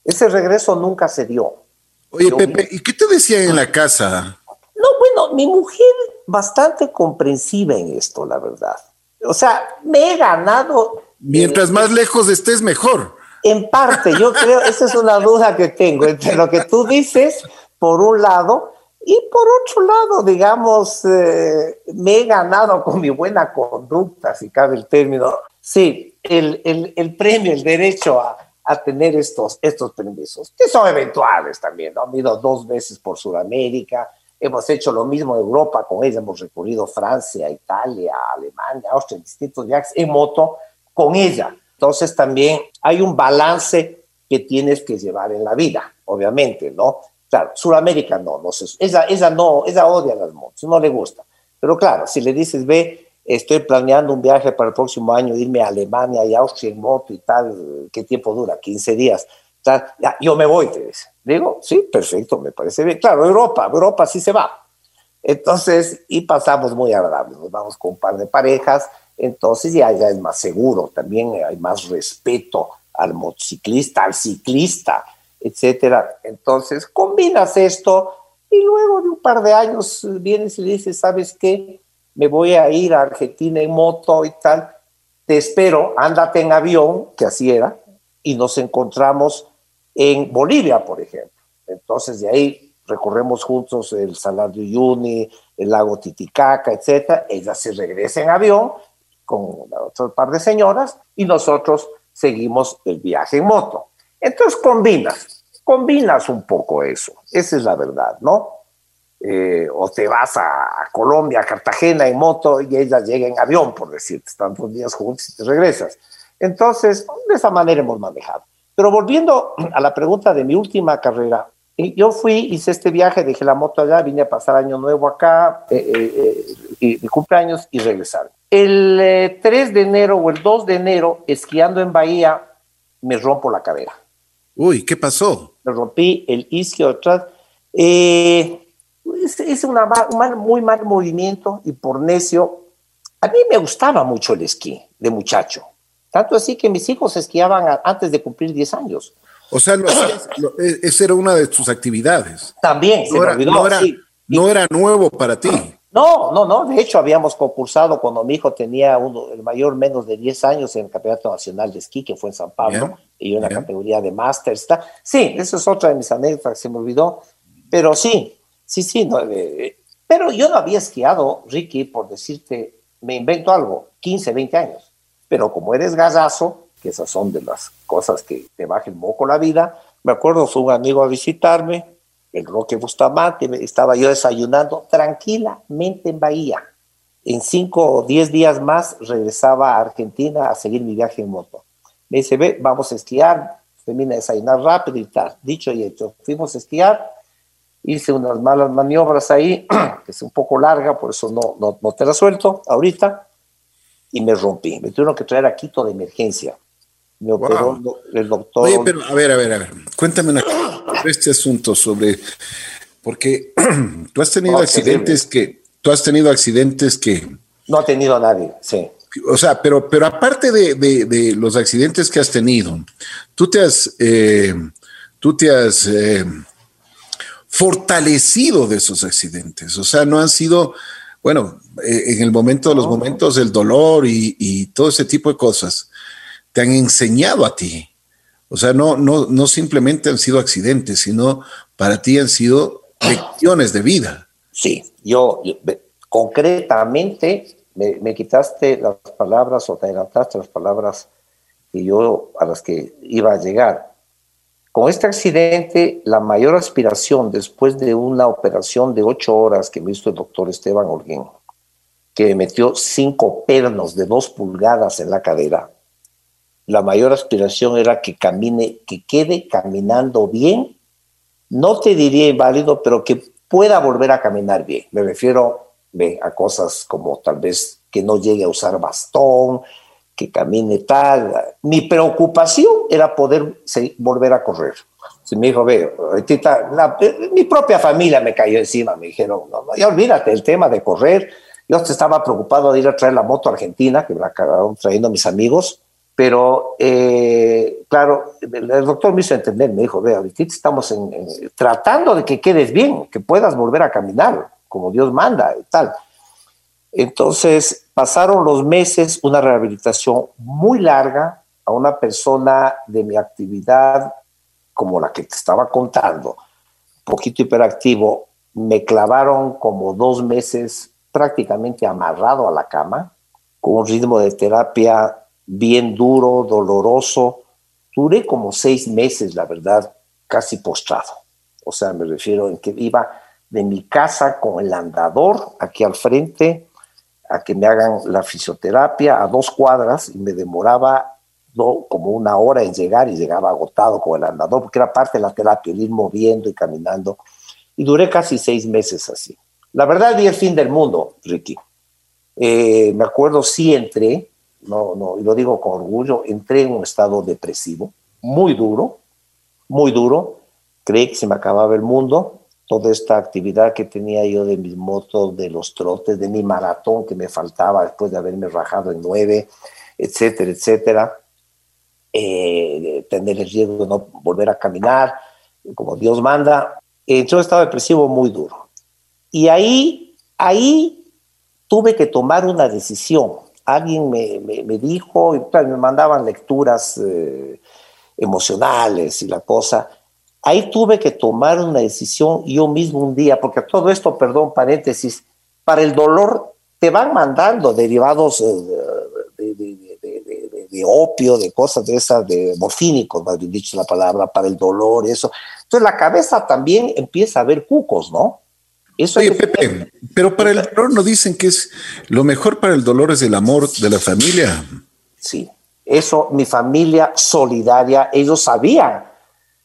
Ese regreso nunca se dio. Oye, Pepe, ¿y qué te decía en la casa? No, bueno, mi mujer bastante comprensiva en esto, la verdad. O sea, me he ganado. Mientras más lejos estés, mejor. En parte, yo creo, esa es una duda que tengo entre lo que tú dices, por un lado, y por otro lado, digamos, eh, me he ganado con mi buena conducta, si cabe el término. Sí, el, el, el premio, el derecho a, a, tener estos, estos permisos, que son eventuales también, ¿no? Han ido dos veces por Sudamérica, hemos hecho lo mismo en Europa, con ella hemos recorrido Francia, Italia, Alemania, Austria, distintos viajes en moto con ella. Entonces también hay un balance que tienes que llevar en la vida, obviamente, ¿no? Claro, Sudamérica no, no sé, ella, no, ella odia las motos, no le gusta. Pero claro, si le dices, ve, estoy planeando un viaje para el próximo año, irme a Alemania y Austria en moto y tal, ¿qué tiempo dura? 15 días. ya, yo me voy, te dice. Digo, sí, perfecto, me parece bien. Claro, Europa, Europa sí se va. Entonces, y pasamos muy agradable, nos vamos con un par de parejas, entonces ya, ya es más seguro, también hay más respeto al motociclista, al ciclista, etcétera. Entonces, combinas esto y luego de un par de años vienes y le dices, ¿sabes qué? Me voy a ir a Argentina en moto y tal. Te espero, ándate en avión, que así era, y nos encontramos en Bolivia, por ejemplo. Entonces, de ahí recorremos juntos el Salar de Uyuni, el lago Titicaca, etcétera. Ella se regresa en avión con otro par de señoras y nosotros seguimos el viaje en moto. Entonces combinas, combinas un poco eso, esa es la verdad, ¿no? Eh, o te vas a, Colombia, a Cartagena en moto y ella llega en avión, por decirte, están dos días juntos y te regresas. Entonces, de esa manera hemos manejado. Pero volviendo a la pregunta de mi última carrera, yo fui, hice este viaje, dejé la moto allá, vine a pasar año nuevo acá, eh, eh, y mi cumpleaños y regresar. El 3 de enero o el 2 de enero, esquiando en Bahía, me rompo la cadera. Uy, ¿qué pasó? Me rompí el isquio atrás. Eh, es, un muy mal movimiento y por necio. A mí me gustaba mucho el esquí de muchacho. Tanto así que mis hijos esquiaban antes de cumplir 10 años. O sea, e, esa era una de tus actividades. También, no, era, no era nuevo para ti. No, no, no. De hecho, habíamos concursado cuando mi hijo tenía uno, el mayor menos de 10 años en el Campeonato Nacional de Esquí, que fue en San Pablo, y una categoría de Masters. Sí, eso es otra de mis anécdotas, se me olvidó. Pero sí, sí, sí. No, eh, pero yo no había esquiado, Ricky, por decirte, me invento algo, 15, 20 años. Pero como eres gazazo, que esas son de las cosas que te bajen un poco la vida, me acuerdo, fue un amigo a visitarme, el Roque Bustamante, estaba yo desayunando tranquilamente en Bahía. En cinco o diez días más regresaba a Argentina a seguir mi viaje en moto. Me dice, ve, vamos a esquiar, termina de desayunar rápido y tal. Dicho y hecho, fuimos a esquiar, hice unas malas maniobras ahí, que es un poco larga, por eso no, no, no te la suelto ahorita, y me rompí. Me tuvieron que traer a Quito de emergencia. Me operó el doctor. Oye, pero a ver, a ver, a ver, cuéntame una este asunto sobre, porque tú has tenido accidentes que, tú has tenido accidentes que... No ha tenido nadie, sí. O sea, pero, pero aparte de, los accidentes que has tenido, tú te has, eh, tú te has eh, fortalecido de esos accidentes. O sea, no han sido, bueno, eh, en el momento de los momentos, el dolor y, y todo ese tipo de cosas te han enseñado a ti. O sea, no, no, no simplemente han sido accidentes, sino para ti han sido lecciones de vida. Sí, yo, concretamente me, quitaste las palabras o te adelantaste las palabras que yo a las que iba a llegar. Con este accidente, la mayor aspiración después de una operación de ocho horas que me hizo el doctor Esteban Orguín, que me metió cinco pernos de dos pulgadas en la cadera, la mayor aspiración era que camine, que quede caminando bien. No te diría inválido, pero que pueda volver a caminar bien. Me refiero a cosas como tal vez que no llegue a usar bastón, que camine tal. Mi preocupación era poder volver a correr. Si mi hijo ve, mi propia familia me cayó encima, me dijeron, no, ya olvídate el tema de correr. Yo estaba preocupado de ir a traer la moto argentina, que me la acabaron trayendo mis amigos, pero eh, claro, el, doctor me hizo entender, me dijo, ve, ahorita estamos tratando de que quedes bien, que puedas volver a caminar como Dios manda y tal. Entonces pasaron los meses, una rehabilitación muy larga a una persona de mi actividad como la que te estaba contando, un poquito hiperactivo, me clavaron como dos meses prácticamente amarrado a la cama, con un ritmo de terapia bien duro, doloroso. Duré como seis meses, la verdad, casi postrado. O sea, me refiero en que iba de mi casa con el andador aquí al frente a que me hagan la fisioterapia a dos cuadras y me demoraba como una hora en llegar y llegaba agotado con el andador porque era parte de la terapia, el ir moviendo y caminando. Y duré casi seis meses así. La verdad vi el fin del mundo, Ricky. Eh, me acuerdo, sí entré, no, no, y lo digo con orgullo, entré en un estado depresivo, muy duro, muy duro. Creí que se me acababa el mundo toda esta actividad que tenía yo de mis motos, de los trotes, de mi maratón que me faltaba después de haberme rajado en nueve, etcétera, etcétera. Eh, tener el riesgo de no volver a caminar, como Dios manda. Entró un estado depresivo muy duro. Y ahí, ahí tuve que tomar una decisión. Alguien me, me, dijo, y me mandaban lecturas eh, emocionales y la cosa Ahí tuve que tomar una decisión yo mismo un día, porque todo esto, perdón, paréntesis, para el dolor te van mandando derivados eh, de, opio, de cosas de esas, de morfínicos, más bien dicho la palabra, para el dolor, eso. Entonces la cabeza también empieza a ver cucos, ¿no? Eso Oye, Pepe, pero para el dolor no dicen que es lo mejor para el dolor es el amor de la familia. Sí, eso, mi familia solidaria, ellos sabían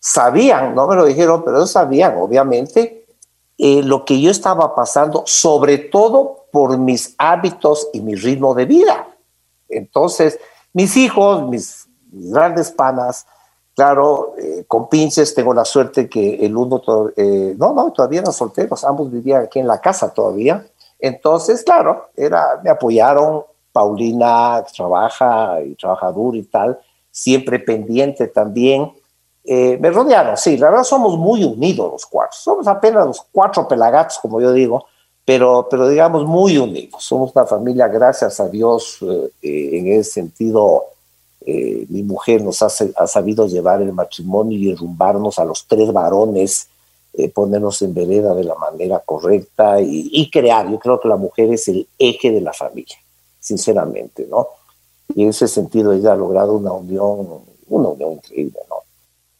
sabían, no me lo dijeron, pero ellos sabían, obviamente, eh, lo que yo estaba pasando, sobre todo por mis hábitos y mi ritmo de vida. Entonces, mis hijos, mis, grandes panas, claro, eh, con pinches tengo la suerte que el uno, eh, no, no, todavía eran solteros, ambos vivían aquí en la casa todavía. Entonces, claro, era, me apoyaron, Paulina trabaja y trabaja duro y tal, siempre pendiente también eh, me rodearon, sí, la verdad somos muy unidos los cuatro, somos apenas los cuatro pelagatos, como yo digo, pero, pero digamos muy unidos, somos una familia, gracias a Dios, eh, en ese sentido, mi mujer nos ha, sabido llevar el matrimonio y derrumbarnos a los tres varones, ponernos en vereda de la manera correcta y, y, crear, yo creo que la mujer es el eje de la familia, sinceramente, ¿no? Y en ese sentido ella ha logrado una unión, una unión increíble, ¿no?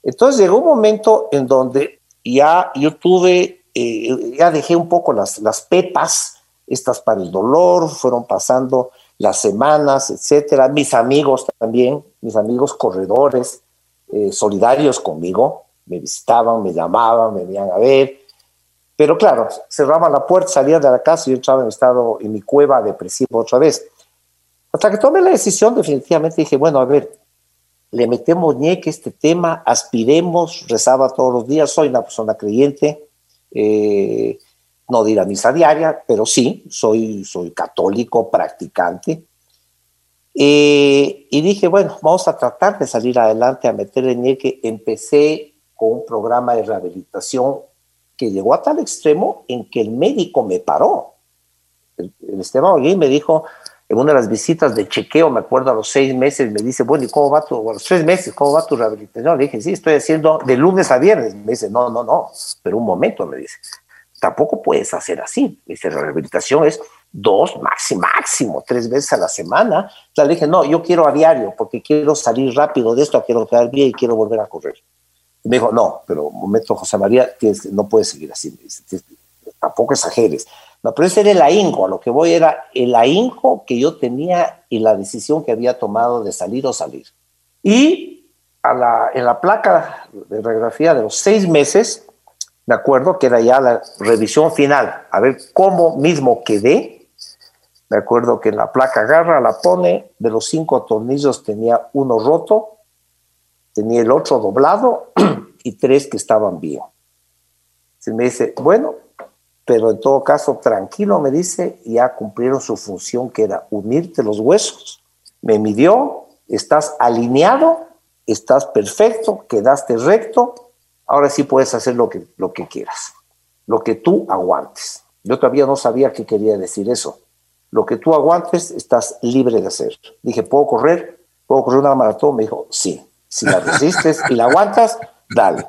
Entonces llegó un momento en donde ya yo tuve, eh, ya dejé un poco las, las pepas, estas para el dolor, fueron pasando las semanas, etcétera. Mis amigos también, mis amigos corredores, eh, solidarios conmigo, me visitaban, me llamaban, me venían a ver. Pero claro, cerraban la puerta, salía de la casa y yo estaba en estado, en mi cueva depresivo otra vez. Hasta que tomé la decisión, definitivamente dije, bueno, a ver, le metemos ñeque este tema, aspiremos, rezaba todos los días, soy una persona creyente, eh, no dirá misa diaria, pero sí, soy, soy católico, practicante. Eh, y dije, bueno, vamos a tratar de salir adelante, a meterle ñeque. Empecé con un programa de rehabilitación que llegó a tal extremo en que el médico me paró. El, el Esteban me dijo, en una de las visitas de chequeo, me acuerdo a los seis meses, me dice, bueno, ¿y cómo va tu, a los tres meses, cómo va tu rehabilitación? Le dije, sí, estoy haciendo de lunes a viernes. Me dice, no, no, no, pero un momento, me dice, tampoco puedes hacer así. Dice, la rehabilitación es dos, máximo, tres veces a la semana. O dije, no, yo quiero a diario, porque quiero salir rápido de esto, quiero quedar bien y quiero volver a correr. Y me dijo, no, pero momento, José María, no puedes seguir así. Dice, tampoco exageres. No, pero ese era el ahínco, a lo que voy era el ahínco que yo tenía y la decisión que había tomado de salir o salir. Y en la placa de radiografía de los seis meses, me acuerdo que era ya la revisión final, a ver cómo mismo quedé. Me acuerdo que en la placa agarra, la pone, de los cinco tornillos tenía uno roto, tenía el otro doblado y tres que estaban bien. Se me dice, bueno, pero en todo caso, tranquilo, me dice, ya cumplieron su función que era unirte los huesos. Me midió, estás alineado, estás perfecto, quedaste recto, ahora sí puedes hacer lo que, lo que quieras, lo que tú aguantes. Yo todavía no sabía qué quería decir eso. Lo que tú aguantes, estás libre de hacer. Dije, ¿puedo correr? ¿Puedo correr una maratón? Me dijo, sí. Si la resistes y la aguantas, dale.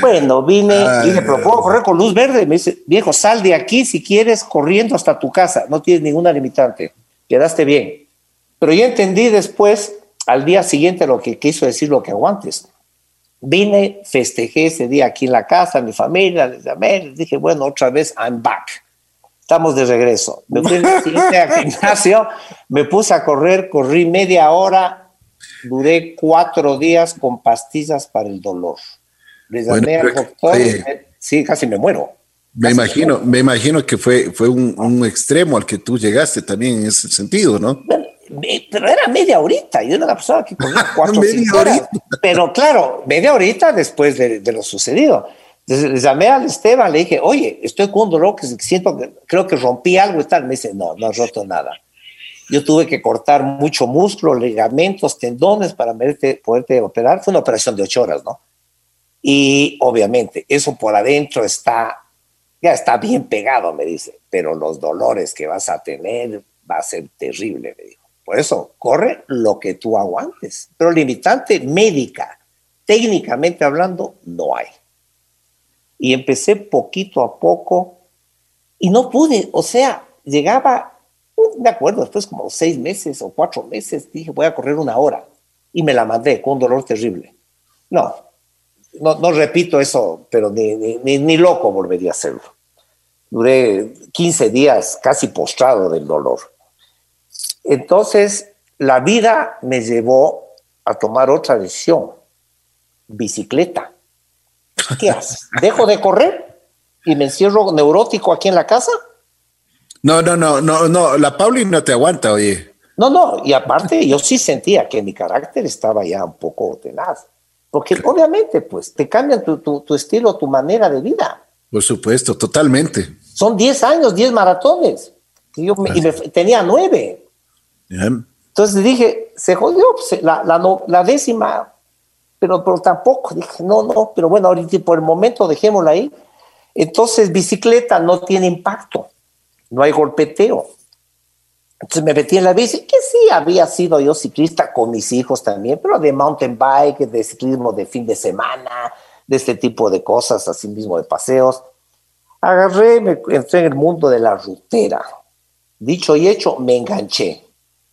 Bueno, vine, y dije, pero puedo correr con luz verde. Me dice, viejo, sal de aquí si quieres corriendo hasta tu casa, no tienes ninguna limitante, quedaste bien. Pero ya entendí después, al día siguiente, lo que quiso decir lo que aguantes. Vine, festejé ese día aquí en la casa, mi familia, les llamé, les dije, bueno, otra vez, I'm back. Estamos de regreso. Me fui al gimnasio, me puse a correr, corrí media hora, duré cuatro días con pastillas para el dolor. Les llamé al doctor, sí, casi me muero. Me imagino, me imagino que fue, fue un, extremo al que tú llegaste también en ese sentido, ¿no? Pero era media horita, yo era una persona que corría cuatro o horas. Pero claro, media horita después de, lo sucedido. Entonces le llamé al Esteban, le dije, oye, estoy con un dolor que siento, que creo que rompí algo y tal. Me dice, no, no has roto nada. Yo tuve que cortar mucho músculo, ligamentos, tendones para poderte, poderte operar. Fue una operación de ocho horas, ¿no? Y obviamente eso por adentro está, ya está bien pegado, me dice, pero los dolores que vas a tener va a ser terrible, me dijo. Por eso, corre lo que tú aguantes. Pero limitante médica, técnicamente hablando, no hay. Y empecé poquito a poco y no pude, o sea, llegaba, me acuerdo, después como seis meses o cuatro meses, dije, voy a correr una hora. Y me la mandé con un dolor terrible. No, no, repito eso, pero ni, ni, loco volvería a hacerlo. Duré 15 días casi postrado del dolor. Entonces, la vida me llevó a tomar otra decisión. Bicicleta. ¿Qué haces? ¿Dejo de correr y me encierro neurótico aquí en la casa? No, no, no, no, no, la Pauli no te aguanta, oye. No, no, y aparte yo sí sentía que mi carácter estaba ya un poco tenaz. Porque obviamente, pues, te cambian tu, tu, estilo, tu manera de vida. Por supuesto, totalmente. Son 10 años, 10 maratones. Y yo y me, tenía 9. Entonces dije, se jodió pues, la, la, décima, pero, pero tampoco. Dije, no, no, pero bueno, ahorita por el momento dejémosla ahí. Entonces, bicicleta no tiene impacto, no hay golpeteo. Entonces me metí en la bici, que sí había sido yo ciclista con mis hijos también, pero de mountain bike, de ciclismo de fin de semana, de este tipo de cosas, así mismo de paseos. Agarré, me entré en el mundo de la rutera. Dicho y hecho, me enganché.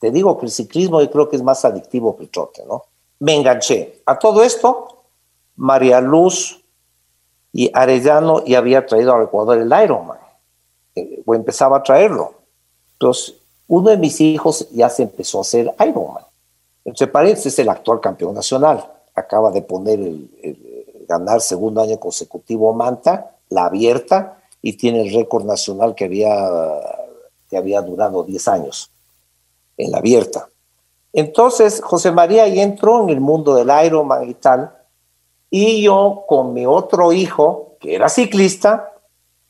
Te digo que el ciclismo yo creo que es más adictivo que el trote, ¿no? Me enganché. A todo esto, María Luz y Arellano ya había traído al Ecuador el Ironman, eh, o empezaba a traerlo. Entonces, uno de mis hijos ya se empezó a hacer Ironman. Entre paréntesis, es el actual campeón nacional. Acaba de poner el, ganar segundo año consecutivo Manta, la abierta, y tiene el récord nacional que había, que había durado 10 años en la abierta. Entonces, José María ya entró en el mundo del Ironman y tal, y yo con mi otro hijo, que era ciclista,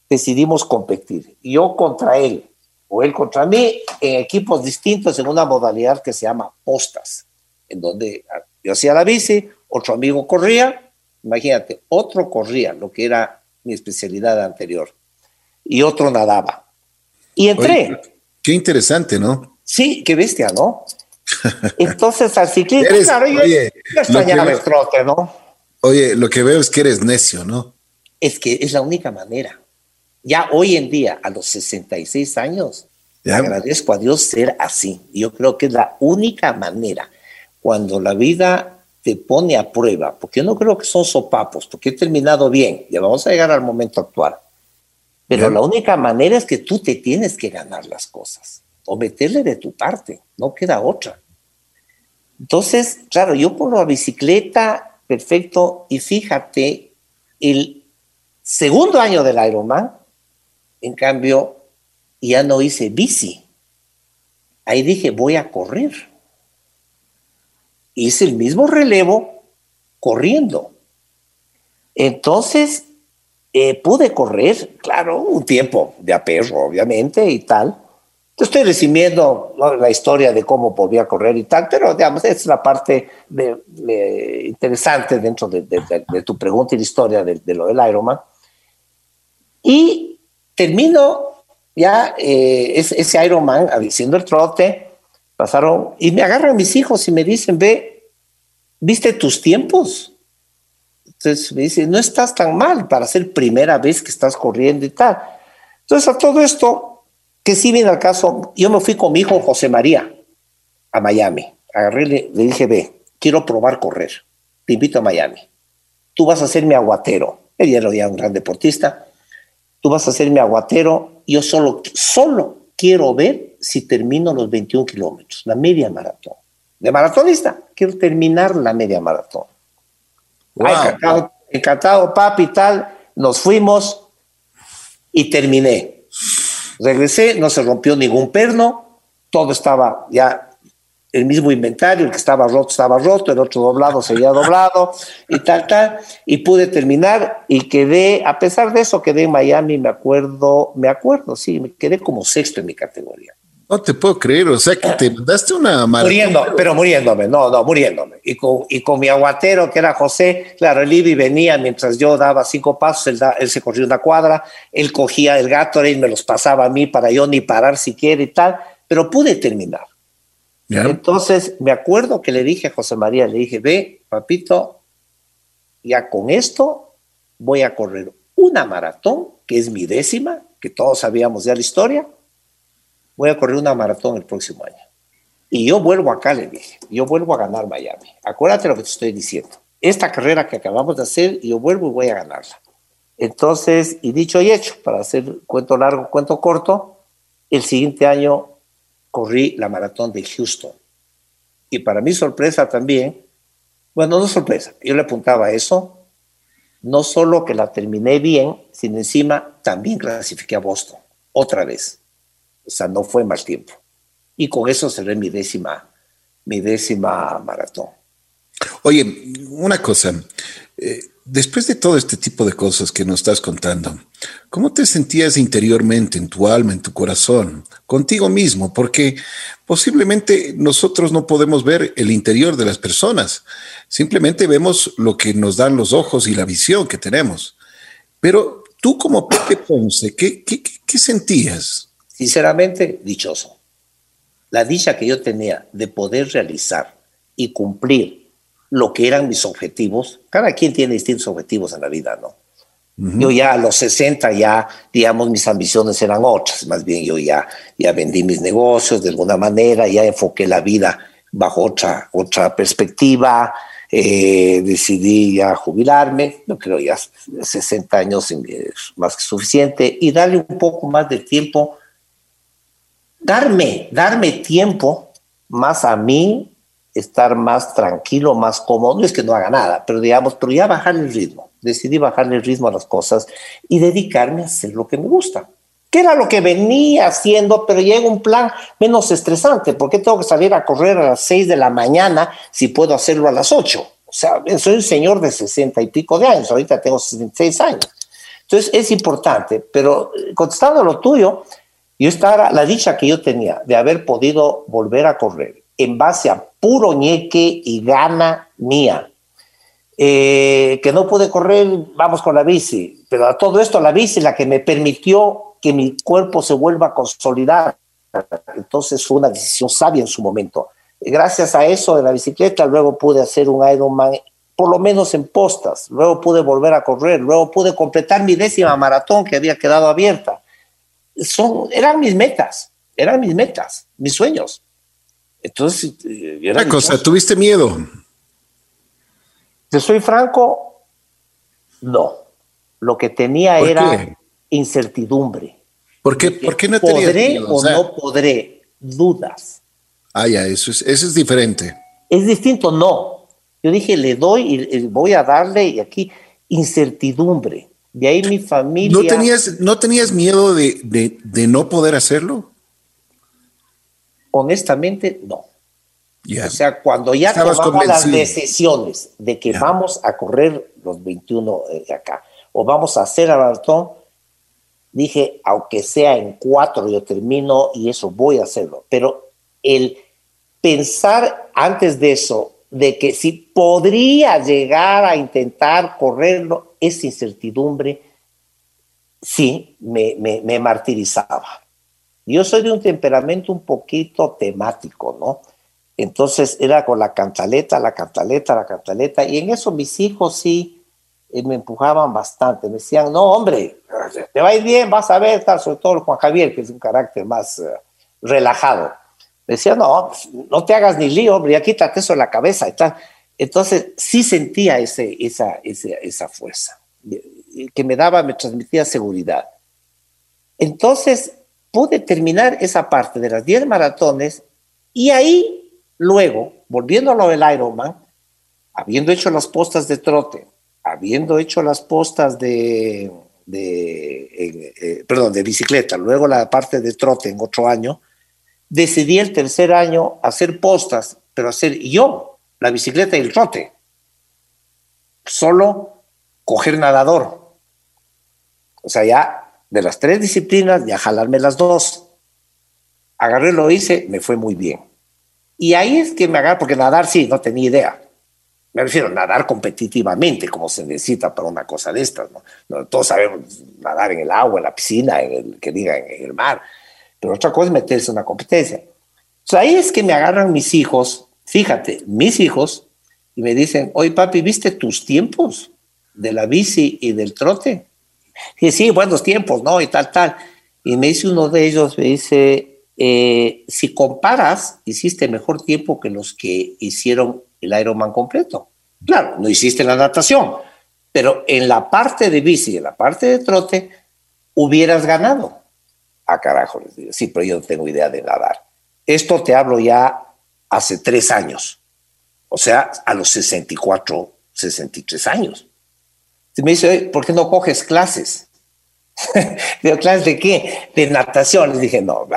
decidimos competir. Yo contra él o él contra mí en equipos distintos en una modalidad que se llama postas, en donde yo hacía la bici, otro amigo corría, imagínate, otro corría, lo que era mi especialidad anterior, y otro nadaba. Y entré. qué interesante, ¿no? Sí, qué bestia, ¿no? Entonces al ciclismo, claro, yo, extrañaba el trote, ¿no? Oye, lo que veo es que eres necio, ¿no? Es que es la única manera. Ya hoy en día, a los 66 años, agradezco a Dios ser así. Yo creo que es la única manera. Cuando la vida te pone a prueba, porque yo no creo que son sopapos, porque he terminado bien, ya vamos a llegar al momento actual. Pero la única manera es que tú te tienes que ganar las cosas o meterle de tu parte, no queda otra. Entonces, claro, yo por la bicicleta, perfecto, y fíjate, el segundo año del Ironman, en cambio, ya no hice bici. Ahí dije, voy a correr. Hice el mismo relevo corriendo. Entonces, eh, pude correr, claro, un tiempo de aperro, obviamente, y tal, estoy resumiendo la historia de cómo podía correr y tal, pero digamos, es la parte de, interesante dentro de, tu pregunta y la historia de, lo del Ironman. Y termino ya eh, ese, ese, Ironman haciendo el trote, pasaron y me agarran mis hijos y me dicen, ve, ¿viste tus tiempos? Entonces me dicen, no estás tan mal para ser primera vez que estás corriendo y tal. Entonces a todo esto que sí viene al caso, yo me fui con mi hijo José María a Miami. Agarré, le, le dije, ve, quiero probar correr. Te invito a Miami. Tú vas a ser mi aguatero. Él era ya un gran deportista. Tú vas a ser mi aguatero. Yo solo, solo quiero ver si termino los 21 kilómetros, la media maratón. De maratonista, quiero terminar la media maratón. encantado, encantado, papi, tal. Nos fuimos y terminé. Regresé, no se rompió ningún perno, todo estaba ya el mismo inventario, el que estaba roto estaba roto, el otro doblado seguía doblado y tal, tal, y pude terminar y quedé, a pesar de eso, quedé en Miami, me acuerdo, me acuerdo, sí, me quedé como sexto en mi categoría. No te puedo creer, o sea que te mandaste una Muriendo, pero muriéndome, no, no, muriéndome. Y con, y con mi aguatero, que era José, claro, el Ibi venía mientras yo daba cinco pasos, él, él se corría una cuadra, él cogía el gato y me los pasaba a mí para yo ni parar siquiera y tal, pero pude terminar. Entonces, me acuerdo que le dije a José María, le dije, ve, papito, ya con esto voy a correr una maratón, que es mi décima, que todos sabíamos ya la historia, voy a correr una maratón el próximo año. Y yo vuelvo acá, le dije, yo vuelvo a ganar Miami. Acuérdate lo que te estoy diciendo. Esta carrera que acabamos de hacer, yo vuelvo y voy a ganarla. Entonces, y dicho y hecho, para hacer cuento largo, cuento corto, el siguiente año corrí la maratón de Houston. Y para mi sorpresa también, bueno, no sorpresa, yo le apuntaba a eso, no solo que la terminé bien, sino encima también clasifiqué a Boston, otra vez. O sea, no fue más tiempo. Y con eso cerré mi décima, mi décima maratón. Oye, una cosa, eh, después de todo este tipo de cosas que nos estás contando, ¿cómo te sentías interiormente, en tu alma, en tu corazón, contigo mismo? Porque posiblemente nosotros no podemos ver el interior de las personas, simplemente vemos lo que nos dan los ojos y la visión que tenemos. Pero tú como Pepe Ponce, ¿qué, qué, qué sentías? Sinceramente, dichoso. La dicha que yo tenía de poder realizar y cumplir lo que eran mis objetivos, cada quien tiene distintos objetivos en la vida, ¿no? Yo ya a los 60 ya, digamos, mis ambiciones eran otras, más bien yo ya, ya vendí mis negocios de alguna manera, ya enfoqué la vida bajo otra, otra perspectiva, eh, decidí ya jubilarme, no creo ya 60 años es más que suficiente, y darle un poco más de tiempo darme, darme tiempo más a mí, estar más tranquilo, más cómodo, no es que no haga nada, pero digamos, pero ya bajar el ritmo, decidí bajarle el ritmo a las cosas y dedicarme a hacer lo que me gusta, que era lo que venía haciendo, pero llega un plan menos estresante, porque tengo que salir a correr a las 6 de la mañana si puedo hacerlo a las 8? O sea, soy un señor de 60 y pico de años, ahorita tengo 66 años. Entonces es importante, pero eh, contestando lo tuyo, y esta era la dicha que yo tenía de haber podido volver a correr en base a puro ñeque y gana mía. Eh, que no pude correr, vamos con la bici, pero a todo esto la bici la que me permitió que mi cuerpo se vuelva a consolidar. Entonces fue una decisión sabia en su momento. Gracias a eso de la bicicleta, luego pude hacer un Ironman, por lo menos en postas. Luego pude volver a correr. Luego pude completar mi décima maratón que había quedado abierta. Son, eran mis metas, eran mis metas, mis sueños. Entonces, eh, una cosa, ¿tuviste miedo? Te soy franco, no. Lo que tenía era incertidumbre. ¿Por qué, ¿Por qué no ¿Podré o, no podré? Dudas. Ah, ya, eso es, eso es diferente. Es distinto, no. Yo dije, le doy y voy a darle, y aquí, incertidumbre. De ahí mi familia. ¿No tenías, ¿no tenías miedo de, de, no poder hacerlo? Honestamente, no. O sea, cuando ya tomamos las decisiones de que vamos a correr los 21 eh, de acá o vamos a hacer el maratón, dije, aunque sea en cuatro, yo termino y eso voy a hacerlo. Pero el pensar antes de eso, de que si podría llegar a intentar correrlo, esa incertidumbre, sí, me, me, martirizaba. Yo soy de un temperamento un poquito temático, ¿no? Entonces era con la cantaleta, la cantaleta, la cantaleta, y en eso mis hijos sí eh, me empujaban bastante, me decían, no, hombre, te va a ir bien, vas a ver, sobre todo Juan Javier, que es un carácter más eh, relajado. Decía, no, no te hagas ni lío, hombre, ya quítate eso en la cabeza. Entonces sí sentía ese, esa, esa fuerza que me daba, me transmitía seguridad. Entonces pude terminar esa parte de las 10 maratones y ahí luego, volviendo a lo del Ironman, habiendo hecho las postas de trote, habiendo hecho las postas de, de eh, perdón, de bicicleta, luego la parte de trote en otro año, decidí el tercer año hacer postas, pero hacer yo la bicicleta y el trote. Solo coger nadador. O sea, ya de las tres disciplinas, ya jalarme las dos. Agarré, lo hice, me fue muy bien. Y ahí es que me agarré, porque nadar sí, no tenía idea. Me refiero a nadar competitivamente, como se necesita para una cosa de estas. ¿no? Todos sabemos nadar en el agua, en la piscina, en el que diga, en el mar pero otra cosa es meterse en una competencia. O ahí es que me agarran mis hijos, fíjate, mis hijos, y me dicen, oye papi, ¿viste tus tiempos de la bici y del trote? Y sí, buenos tiempos, ¿no? Y tal, tal. Y me dice uno de ellos, me dice, eh, si comparas, hiciste mejor tiempo que los que hicieron el Ironman completo. Claro, no hiciste la natación, pero en la parte de bici en la parte de trote hubieras ganado. A carajo, sí, pero yo no tengo idea de nadar. Esto te hablo ya hace tres años, o sea, a los 64, 63 años. Y me dice, ¿por qué no coges clases? Digo, ¿clases de qué? De natación. Les dije, no,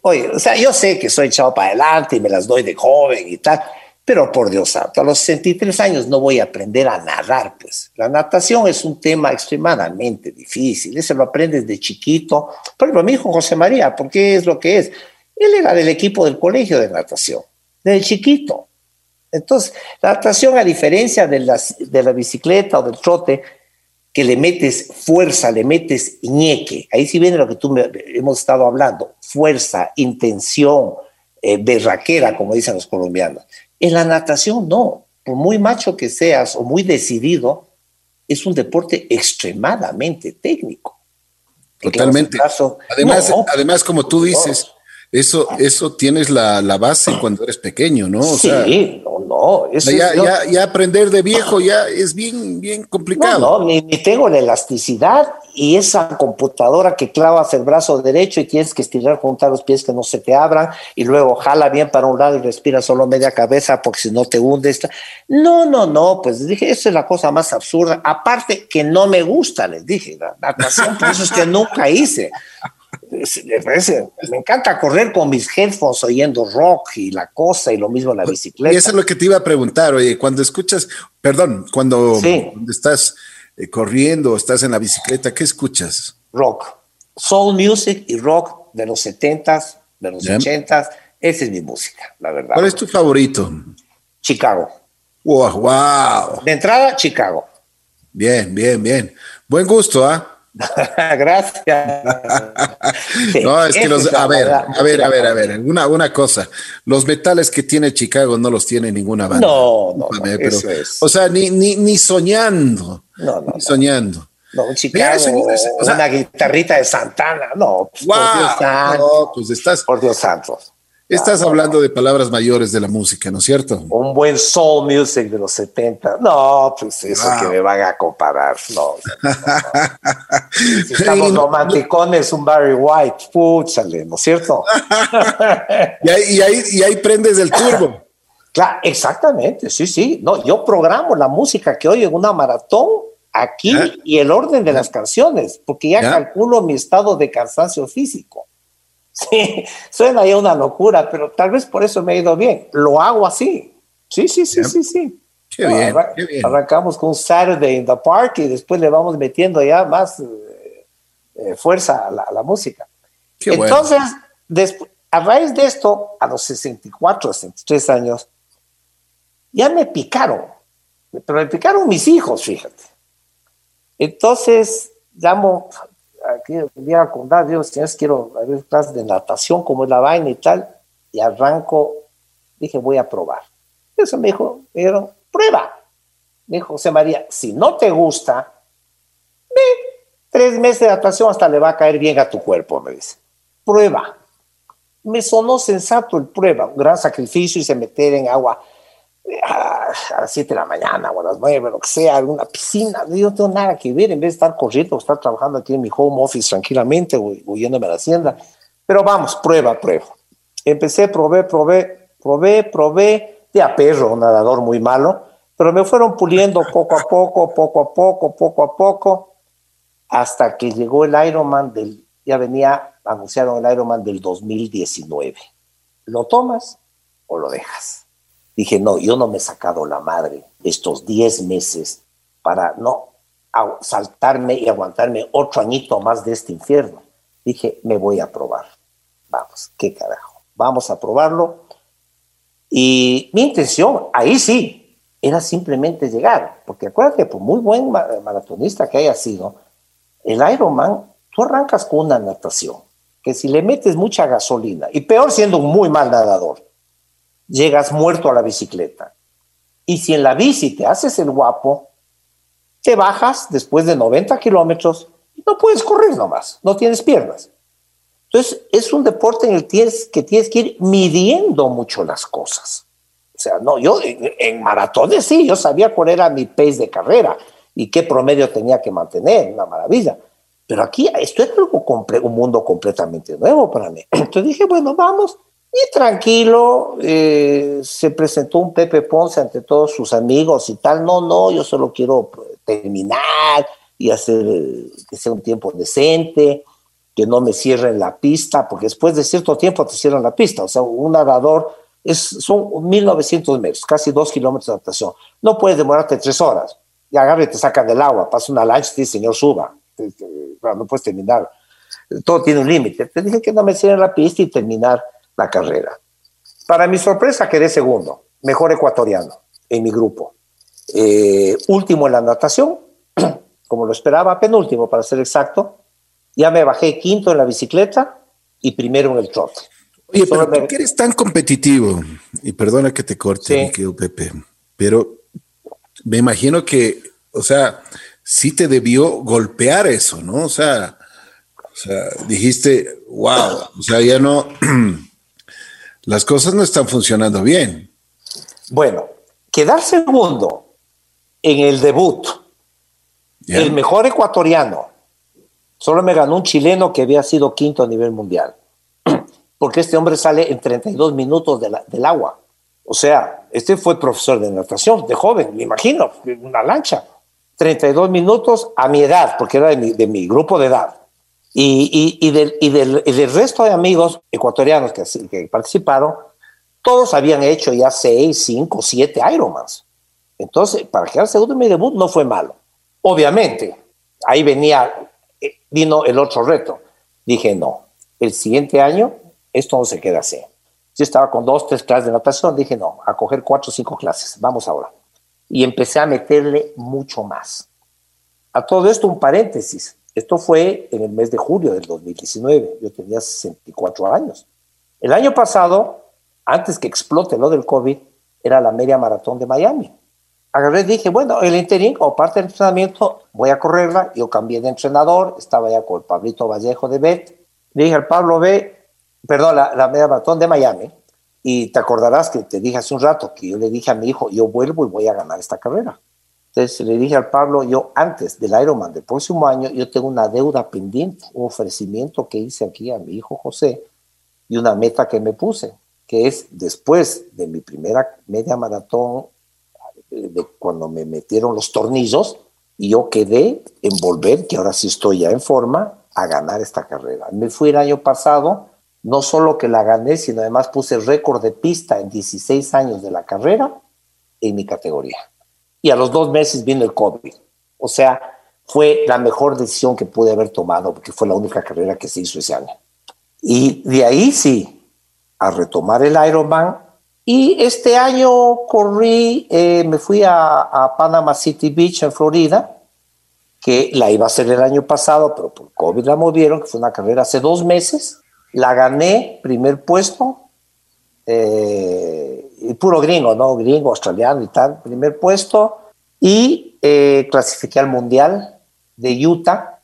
oye, o sea, yo sé que soy echado para adelante y me las doy de joven y tal, pero por Dios santo, a los 63 años no voy a aprender a nadar, pues. La natación es un tema extremadamente difícil, eso lo aprendes de chiquito. Por ejemplo, mi hijo José María, ¿por qué es lo que es? Él era del equipo del colegio de natación, desde chiquito. Entonces, la natación, a diferencia de, de la bicicleta o del trote, que le metes fuerza, le metes ñeque, ahí sí viene lo que tú me, hemos estado hablando, fuerza, intención, eh, berraquera, como dicen los colombianos. En la natación no, por muy macho que seas o muy decidido, es un deporte extremadamente técnico. Totalmente. además, además, como tú dices, eso, eso tienes la, base cuando eres pequeño, ¿no? sí, no, no. ya, aprender de viejo ya es bien, bien complicado. No, no ni, tengo la elasticidad y esa computadora que clavas el brazo derecho y tienes que estirar, juntar los pies que no se te abran y luego jala bien para un lado y respira solo media cabeza porque si no te hundes. No, no, no, pues dije, esa es la cosa más absurda. Aparte que no me gusta, les dije, la natación, por eso es que nunca hice me encanta correr con mis headphones oyendo rock y la cosa y lo mismo la bicicleta. Y eso es lo que te iba a preguntar, oye, cuando escuchas, perdón, cuando, estás eh, corriendo, estás en la bicicleta, ¿qué escuchas? Rock, soul music y rock de los 70s, de los 80s, esa es mi música, la verdad. ¿Cuál es tu favorito? Chicago. Wow, wow. De entrada, Chicago. Bien, bien, bien. Buen gusto, ¿ah? Gracias. no, es que los, a ver, a ver, a ver, a ver, una, una cosa, los metales que tiene Chicago no los tiene ninguna banda. No, no, O sea, ni, ni, ni soñando. No, no. Ni soñando. No, Chicago, una guitarrita de Santana, no, pues, por Dios santo. No, pues estás, por Dios santo. Estás hablando de palabras mayores de la música, ¿no es cierto? Un buen soul music de los 70. No, pues eso que me van a comparar. No. si estamos romanticones, un Barry White, púchale, ¿no es cierto? y, ahí, y, ahí, y ahí prendes el turbo. Claro, exactamente, sí, sí. No, yo programo la música que oye en una maratón aquí y el orden de las canciones, porque ya calculo mi estado de cansancio físico. Sí, suena ya una locura, pero tal vez por eso me ha ido bien. Lo hago así. Sí, sí, sí, sí, sí. Qué, bien, qué bien, Arrancamos con un Saturday in the Park y después le vamos metiendo ya más eh, eh, fuerza a la, música. Entonces, a raíz de esto, a los 64, 63 años, ya me picaron. Pero me picaron mis hijos, fíjate. Entonces, llamo aquí voy a contar, digo, señores, quiero ver clases de natación, como es la vaina y tal, y arranco, dije, voy a probar. Eso me dijo, me dijeron, prueba. Me dijo José María, si no te gusta, ve, tres meses de natación hasta le va a caer bien a tu cuerpo, me dice. Prueba. Me sonó sensato el prueba, un gran sacrificio y se meter en agua a, las 7 de la mañana o a las 9, lo que sea, alguna piscina, yo no tengo nada que ver en vez de estar corriendo, estar trabajando aquí en mi home office tranquilamente o huyéndome a la hacienda. Pero vamos, prueba, prueba. Empecé, probé, probé, probé, probé, de perro, un nadador muy malo, pero me fueron puliendo poco a poco, poco a poco, poco a poco, hasta que llegó el Ironman del, ya venía, anunciaron el Ironman del 2019. ¿Lo tomas o lo dejas? Dije, no, yo no me he sacado la madre estos 10 meses para no saltarme y aguantarme otro añito más de este infierno. Dije, me voy a probar. Vamos, qué carajo. Vamos a probarlo. Y mi intención, ahí sí, era simplemente llegar. Porque acuérdate, por muy buen maratonista que haya sido, el Ironman, tú arrancas con una natación, que si le metes mucha gasolina, y peor siendo un muy mal nadador, llegas muerto a la bicicleta. Y si en la bici te haces el guapo, te bajas después de 90 kilómetros y no puedes correr nomás, no tienes piernas. Entonces, es un deporte en el que tienes que ir midiendo mucho las cosas. O sea, no, yo en, maratones sí, yo sabía cuál era mi pace de carrera y qué promedio tenía que mantener, una maravilla. Pero aquí esto es algo un mundo completamente nuevo para mí. Entonces dije, bueno, vamos, y tranquilo, eh, se presentó un Pepe Ponce ante todos sus amigos y tal. No, no, yo solo quiero terminar y hacer eh, que sea un tiempo decente, que no me cierren la pista, porque después de cierto tiempo te cierran la pista. O sea, un nadador es, son 1900 metros, casi dos kilómetros de natación. No puedes demorarte tres horas. Y agarra y te sacan del agua, pasa una lancha y dice, señor, suba. No puedes terminar. Todo tiene un límite. Te dije que no me cierren la pista y terminar la carrera. Para mi sorpresa quedé segundo, mejor ecuatoriano en mi grupo. Eh, último en la natación, como lo esperaba, penúltimo para ser exacto. Ya me bajé quinto en la bicicleta y primero en el trote. Oye, pero tú que eres tan competitivo, y perdona que te corte, Pepe, pero me imagino que, o sea, sí te debió golpear eso, ¿no? O sea, o sea dijiste, wow, o sea, ya no, las cosas no están funcionando bien. Bueno, quedar segundo en el debut, el mejor ecuatoriano, solo me ganó un chileno que había sido quinto a nivel mundial, porque este hombre sale en 32 minutos del agua. O sea, este fue profesor de natación, de joven, me imagino, una lancha. 32 minutos a mi edad, porque era de mi grupo de edad. Y, y, del, y, del, resto de amigos ecuatorianos que, que participaron, todos habían hecho ya seis, cinco, siete Ironmans. Entonces, para quedar segundo en mi debut no fue malo. Obviamente, ahí venía, eh, vino el otro reto. Dije, no, el siguiente año esto no se queda así. Yo estaba con dos, tres clases de natación, dije, no, a coger cuatro cinco clases, vamos ahora. Y empecé a meterle mucho más. A todo esto, un paréntesis Esto fue en el mes de julio del 2019. Yo tenía 64 años. El año pasado, antes que explote lo del COVID, era la media maratón de Miami. Agarré y dije, bueno, el interín o parte del entrenamiento, voy a correrla. Yo cambié de entrenador, estaba ya con Pablito Vallejo de Bet. dije al Pablo, ve, perdón, la, la media maratón de Miami. Y te acordarás que te dije hace un rato que yo le dije a mi hijo, yo vuelvo y voy a ganar esta carrera. Entonces le dije al Pablo, yo antes del Ironman del próximo año, yo tengo una deuda pendiente, un ofrecimiento que hice aquí a mi hijo José y una meta que me puse, que es después de mi primera media maratón, de cuando me metieron los tornillos, y yo quedé en volver, que ahora sí estoy ya en forma, a ganar esta carrera. Me fui el año pasado, no solo que la gané, sino además puse récord de pista en 16 años de la carrera en mi categoría y a los dos meses vino el COVID. O sea, fue la mejor decisión que pude haber tomado porque fue la única carrera que se hizo ese año. Y de ahí sí, a retomar el Ironman. Y este año corrí, eh, me fui a, a, Panama City Beach en Florida, que la iba a hacer el año pasado, pero por COVID la movieron, que fue una carrera hace dos meses. La gané, primer puesto, eh, puro gringo, ¿no? Gringo, australiano y tal, primer puesto. Y eh, clasifiqué al Mundial de Utah,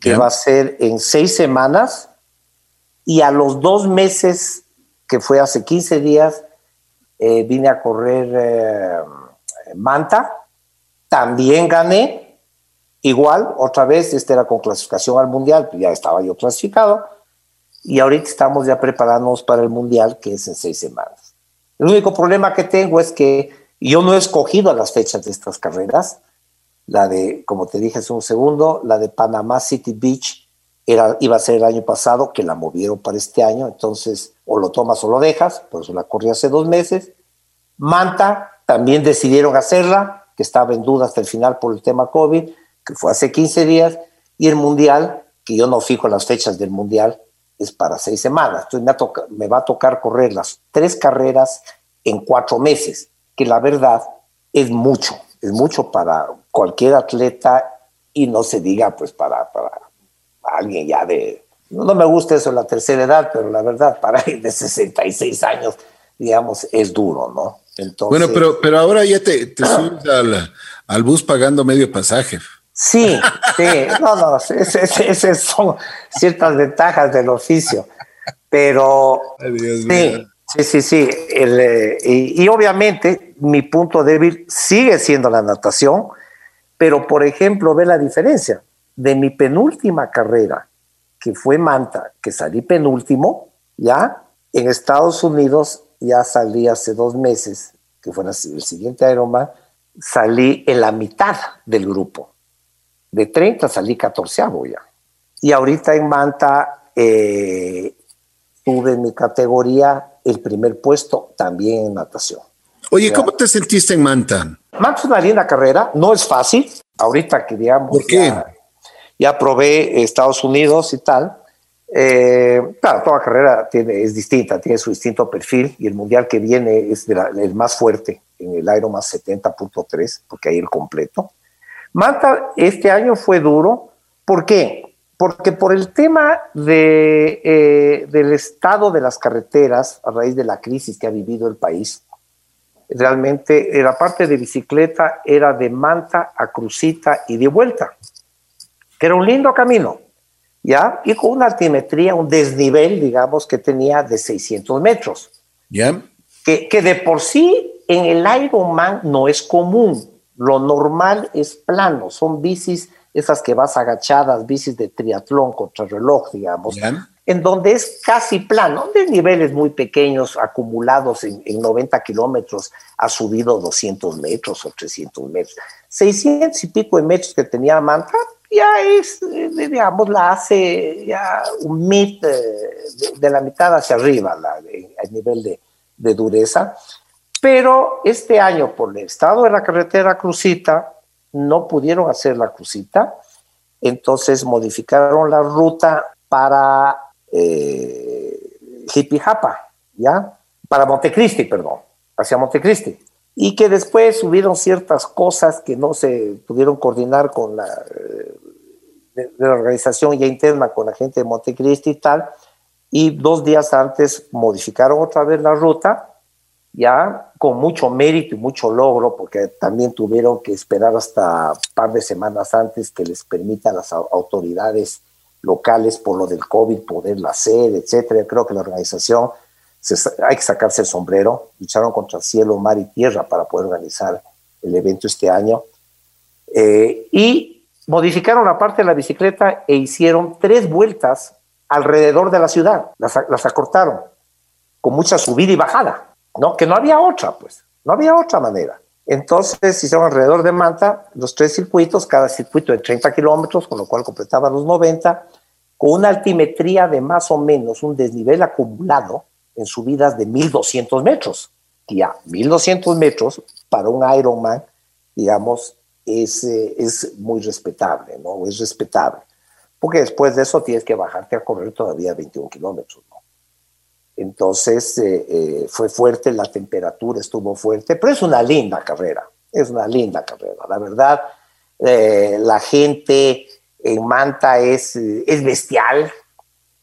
que va a ser en seis semanas. Y a los dos meses, que fue hace 15 días, eh, vine a correr Manta. También gané. Igual, otra vez, este era con clasificación al Mundial, ya estaba yo clasificado y ahorita estamos ya preparándonos para el Mundial, que es en seis semanas. El único problema que tengo es que yo no he escogido las fechas de estas carreras. La de, como te dije hace un segundo, la de Panama City Beach era, iba a ser el año pasado, que la movieron para este año, entonces o lo tomas o lo dejas, por eso la corrí hace dos meses. Manta también decidieron hacerla, que estaba en duda hasta el final por el tema COVID, que fue hace 15 días, y el Mundial, que yo no fijo las fechas del Mundial, es para seis semanas. Entonces me, me va a tocar correr las tres carreras en cuatro meses, que la verdad es mucho, es mucho para cualquier atleta y no se diga pues para, para alguien ya de, no, me gusta eso la tercera edad, pero la verdad para alguien de 66 años, digamos, es duro, ¿no? Entonces, bueno, pero, pero ahora ya te, te subes al, al bus pagando medio pasaje. Sí, sí, no, no, esas son ciertas ventajas del oficio, pero sí, sí, sí, sí, eh, y, obviamente mi punto débil sigue siendo la natación, pero por ejemplo, ve la diferencia de mi penúltima carrera, que fue Manta, que salí penúltimo, ya en Estados Unidos ya salí hace dos meses, que fue el siguiente Ironman, salí en la mitad del grupo de 30 salí 14 ya. Y ahorita en Manta eh, tuve en mi categoría el primer puesto también en natación. Oye, ¿cómo te sentiste en Manta? Manta es una linda carrera, no es fácil. Ahorita que digamos. ¿Por qué? Ya, probé Estados Unidos y tal. Eh, claro, toda carrera tiene, es distinta, tiene su distinto perfil y el mundial que viene es el más fuerte en el Ironman 70.3, porque hay el completo. Manta este año fue duro. ¿Por qué? Porque por el tema de, eh, del estado de las carreteras a raíz de la crisis que ha vivido el país, realmente la parte de bicicleta era de Manta a Crucita y de vuelta, que era un lindo camino, ¿ya? Y con una altimetría, un desnivel, digamos, que tenía de 600 metros. ¿Ya? Que, que de por sí en el Ironman no es común lo normal es plano, son bicis esas que vas agachadas, bicis de triatlón contra reloj, digamos, en donde es casi plano, de niveles muy pequeños acumulados en, 90 kilómetros, ha subido 200 metros o 300 metros. 600 y pico de metros que tenía Manta, ya es, eh, digamos, la hace ya un mit eh, de, la mitad hacia arriba, la, el nivel de, de dureza. Pero este año, por el estado de la carretera Crucita, no pudieron hacer la Crucita, entonces modificaron la ruta para eh, ¿ya? Para Montecristi, perdón, hacia Montecristi. Y que después hubieron ciertas cosas que no se pudieron coordinar con la, de, la organización ya interna con la gente de Montecristi y tal, y dos días antes modificaron otra vez la ruta, ya con mucho mérito y mucho logro, porque también tuvieron que esperar hasta un par de semanas antes que les permita a las autoridades locales por lo del COVID poderla hacer, etcétera. Creo que la organización hay que sacarse el sombrero, lucharon contra cielo, mar y tierra para poder organizar el evento este año. Eh, y modificaron la parte de la bicicleta e hicieron tres vueltas alrededor de la ciudad, las, acortaron, con mucha subida y bajada, ¿no? Que no había otra, pues, no había otra manera. Entonces hicieron alrededor de Manta los tres circuitos, cada circuito de 30 kilómetros, con lo cual completaban los 90, con una altimetría de más o menos un desnivel acumulado en subidas de 1200 metros. Y ya, 1200 metros para un Ironman, digamos, es, eh, es muy respetable, ¿no? Es respetable. Porque después de eso tienes que bajarte a correr todavía 21 kilómetros, ¿no? Entonces eh, eh, fue fuerte, la temperatura estuvo fuerte, pero es una linda carrera, es una linda carrera. La verdad, la gente en Manta es, es bestial,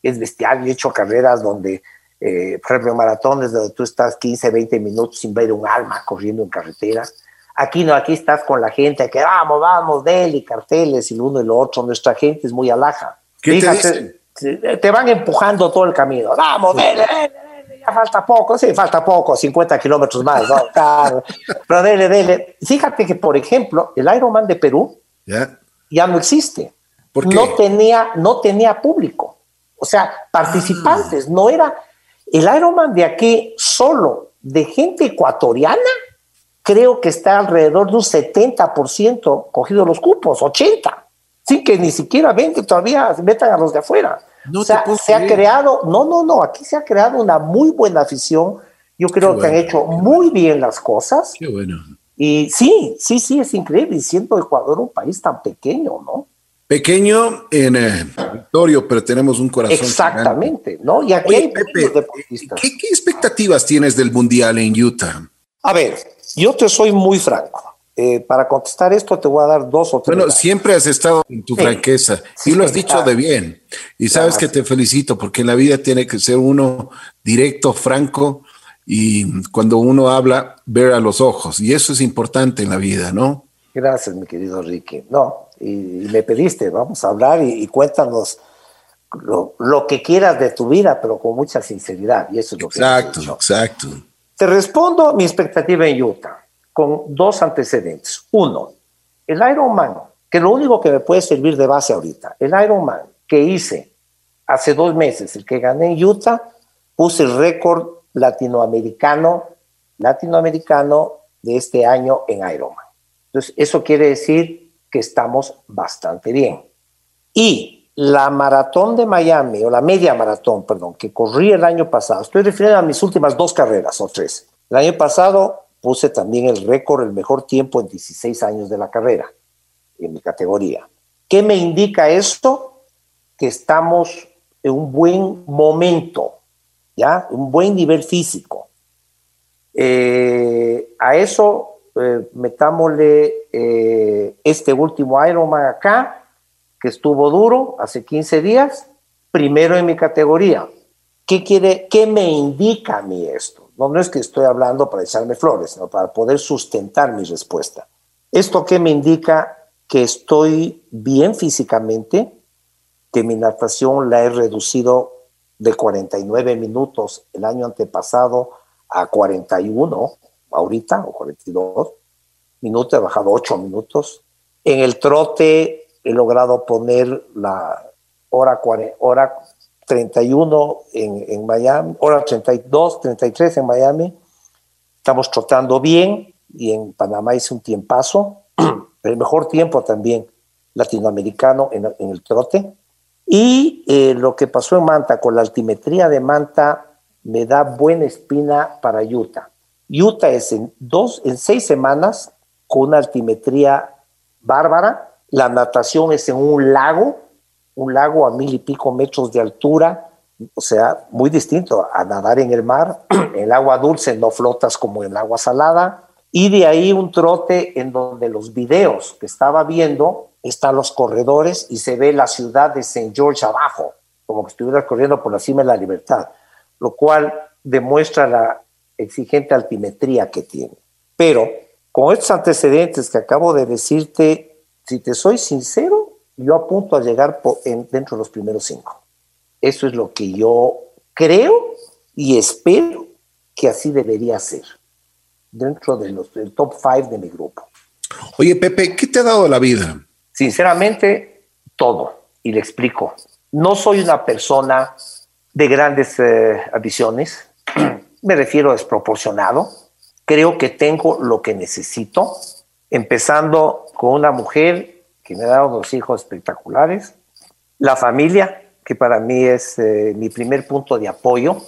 es bestial. He hecho carreras donde eh, por ejemplo, maratones donde tú estás 15, 20 minutos sin ver un alma corriendo en carretera. Aquí no, aquí estás con la gente que vamos, vamos, dele, carteles y lo uno y lo otro. Nuestra gente es muy alaja. ¿Qué te, te, van empujando todo el camino. Vamos, dele, dele, dele, ya falta poco. Sí, falta poco, 50 kilómetros más. ¿no? Pero dele, dele. Fíjate que, por ejemplo, el Ironman de Perú ya no existe. No, tenía, no tenía público. O sea, participantes. No era el Ironman de aquí solo de gente ecuatoriana, creo que está alrededor de un 70% cogido los cupos, 80, sin que ni siquiera ven que todavía metan a los de afuera. No o sea, se ha creado, no, no, no, aquí se ha creado una muy buena afición. Yo creo que han hecho muy bien las cosas. Qué bueno. Y sí, sí, sí, es increíble, siendo Ecuador un país tan pequeño, ¿no? Pequeño en eh, Victorio, pero tenemos un corazón. Exactamente, ¿no? Y aquí hay Pepe, deportistas. ¿qué, expectativas tienes del Mundial en Utah? A ver, yo te soy muy franco. Eh, para contestar esto te voy a dar dos o tres. Bueno, siempre has estado en tu franqueza y lo has dicho de bien. Y sabes que te felicito porque en la vida tiene que ser uno directo, franco y cuando uno habla, ver a los ojos. Y eso es importante en la vida, ¿no? Gracias, mi querido Ricky. No, y, me pediste, vamos a hablar y, cuéntanos lo, que quieras de tu vida, pero con mucha sinceridad. Y eso es lo exacto, que Exacto, Te respondo mi expectativa en Utah con dos antecedentes. Uno, el Ironman, que lo único que me puede servir de base ahorita, el Ironman que hice hace dos meses, el que gané en Utah, puse el récord latinoamericano, latinoamericano de este año en Ironman. Entonces, eso quiere decir que estamos bastante bien. Y la maratón de Miami, o la media maratón, perdón, que corrí el año pasado, estoy refiriendo a mis últimas dos carreras o tres. El año pasado puse también el récord, el mejor tiempo en 16 años de la carrera, en mi categoría. ¿Qué me indica esto? Que estamos en un buen momento, ¿ya? Un buen nivel físico. Eh, a eso eh, metámosle eh, este último Ironman acá, que estuvo duro hace 15 días, primero en mi categoría. ¿Qué, quiere, qué me indica a mí esto? No, es que estoy hablando para echarme flores, sino para poder sustentar mi respuesta. ¿Esto qué me indica? Que estoy bien físicamente, que mi natación la he reducido de 49 minutos el año antepasado a 41 ahorita, o 42 minutos, he bajado 8 minutos. En el trote he logrado poner la hora, hora 31 en, en Miami, hora 32, 33 en Miami. Estamos trotando bien y en Panamá hice un tiempazo, el mejor tiempo también latinoamericano en, en el trote. Y eh, lo que pasó en Manta con la altimetría de Manta me da buena espina para Utah. Utah es en, dos, en seis semanas con una altimetría bárbara. La natación es en un lago, un lago a mil y pico metros de altura, o sea, muy distinto a nadar en el mar. El agua dulce no flotas como en el agua salada. Y de ahí un trote en donde los videos que estaba viendo están los corredores y se ve la ciudad de St. George abajo, como que estuviera corriendo por la cima de la libertad, lo cual demuestra la exigente altimetría que tiene. Pero con estos antecedentes que acabo de decirte, si te soy sincero, yo apunto a llegar dentro de los primeros cinco. Eso es lo que yo creo y espero que así debería ser, dentro de los, del top five de mi grupo. Oye, Pepe, ¿qué te ha dado la vida? Sinceramente, todo. Y le explico. No soy una persona de grandes eh, ambiciones, me refiero a desproporcionado. Creo que tengo lo que necesito, empezando con una mujer que me ha dado dos hijos espectaculares, la familia, que para mí es eh, mi primer punto de apoyo,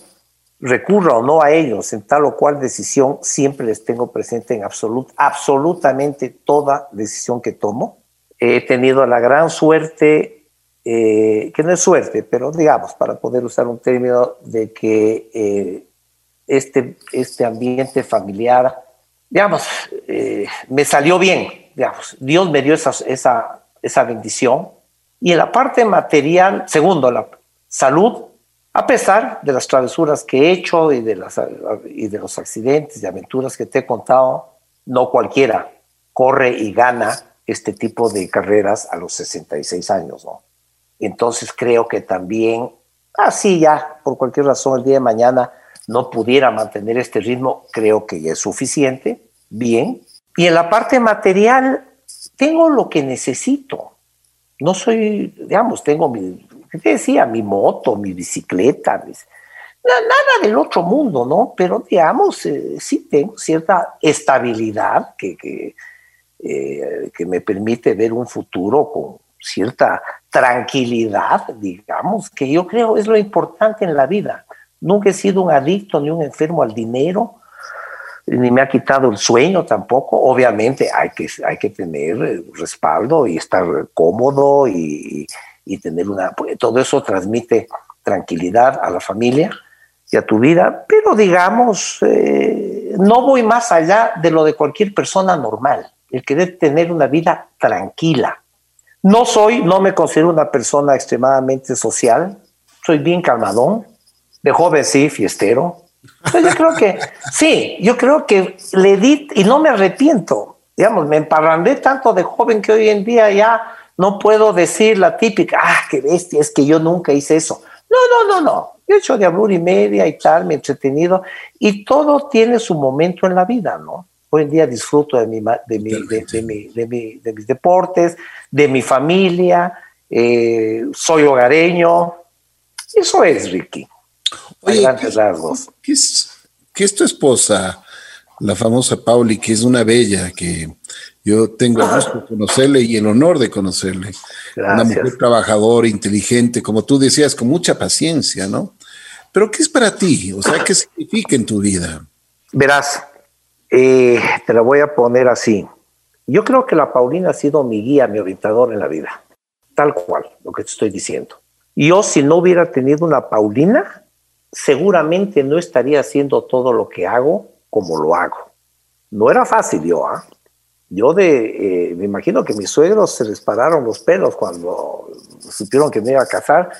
recurra o no a ellos en tal o cual decisión, siempre les tengo presente en absolut, absolutamente toda decisión que tomo. He tenido la gran suerte, eh, que no es suerte, pero digamos, para poder usar un término, de que eh, este, este ambiente familiar, digamos, eh, me salió bien, Dios me dio esa, esa, esa bendición. Y en la parte material, segundo, la salud, a pesar de las travesuras que he hecho y de, las, y de los accidentes y aventuras que te he contado, no cualquiera corre y gana este tipo de carreras a los 66 años, ¿no? Entonces creo que también, así ya, por cualquier razón, el día de mañana no pudiera mantener este ritmo, creo que ya es suficiente, bien. Y en la parte material, tengo lo que necesito. No soy, digamos, tengo mi, ¿qué decía? Mi moto, mi bicicleta, nada del otro mundo, ¿no? Pero digamos, eh, sí tengo cierta estabilidad que, que, eh, que, me permite ver un futuro con cierta tranquilidad, digamos, que yo creo es lo importante en la vida. Nunca he sido un adicto ni un enfermo al dinero, ni me ha quitado el sueño tampoco. Obviamente hay que, hay que tener respaldo y estar cómodo y, y tener una, pues, todo eso transmite tranquilidad a la familia y a tu vida, pero digamos, eh, no voy más allá de lo de cualquier persona normal, el querer tener una vida tranquila. No soy, no me considero una persona extremadamente social, soy bien calmadón, de joven sí, fiestero. Yo creo que, sí, yo creo que le di, y no me arrepiento, digamos, me emparrandé tanto de joven que hoy en día ya no puedo decir la típica, ah, qué bestia, es que yo nunca hice eso. No, no, no, no. Yo he hecho de y media y tal, me he entretenido y todo tiene su momento en la vida, ¿no? Hoy en día disfruto de, mi, de, mi, de, mi, de, mis deportes, de mi familia, eh, soy hogareño. Eso es, Ricky. Oye, ¿qué, es, ¿qué es tu esposa, la famosa Pauli, que es una bella, que yo tengo el gusto de conocerle y el honor de conocerle. Una mujer trabajadora, inteligente, como tú decías, con mucha paciencia, ¿no? Pero ¿qué es para ti? O sea, ¿qué significa en tu vida? Verás, eh, te la voy a poner así. Yo creo que la Paulina ha sido mi guía, mi orientador en la vida. Tal cual, lo que te estoy diciendo. Yo, si no hubiera tenido una Paulina, seguramente no estaría haciendo todo lo que hago como lo hago. No era fácil yo, ¿ah? Yo de, eh, me imagino que mis suegros se les pararon los pelos cuando supieron que me iba a casar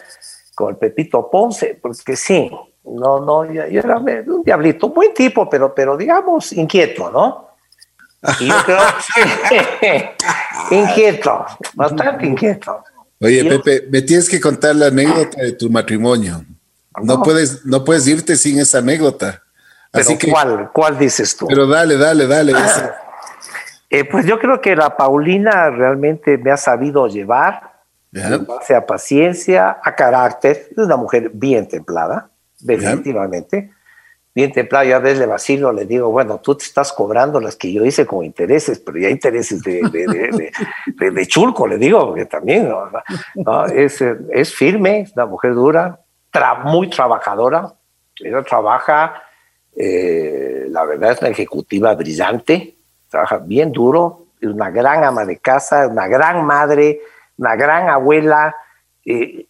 con el Pepito Ponce, porque sí, no, no, yo, era un diablito, buen tipo, pero, pero digamos inquieto, ¿no? Y yo creo que inquieto, bastante inquieto. Oye, Pepe, me tienes que contar la anécdota de tu matrimonio. No, puedes, no puedes irte sin esa anécdota. Así que, ¿cuál, ¿Cuál dices tú? Pero dale, dale, dale. Eh, pues yo creo que la Paulina realmente me ha sabido llevar base a paciencia, a carácter. Es una mujer bien templada, definitivamente. Bien templada. Yo a veces le vacilo, le digo, bueno, tú te estás cobrando las que yo hice con intereses, pero ya intereses de, de, chulco, le digo, porque también Es, es, firme, es una mujer dura, muy trabajadora. Ella trabaja, eh, la verdad es una ejecutiva brillante trabaja bien duro, es una gran ama de casa, una gran madre, una gran abuela. Eh,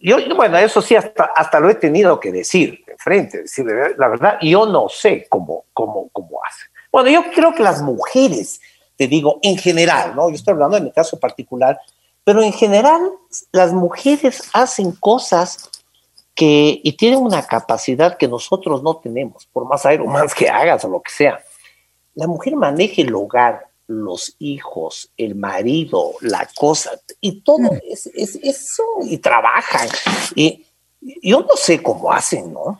yo, bueno, eso sí, hasta, hasta lo he tenido que decir de frente, decir la verdad, yo no sé cómo, cómo, cómo hace. Bueno, yo creo que las mujeres te digo, en general, ¿no? Yo estoy hablando de mi caso particular, pero en general las mujeres hacen cosas que, y tienen una capacidad que nosotros no tenemos, por más más que hagas o lo que sea. La mujer maneja el hogar, los hijos, el marido, la cosa, y todo mm. es, eso, y trabajan. Y yo no sé cómo hacen, ¿no?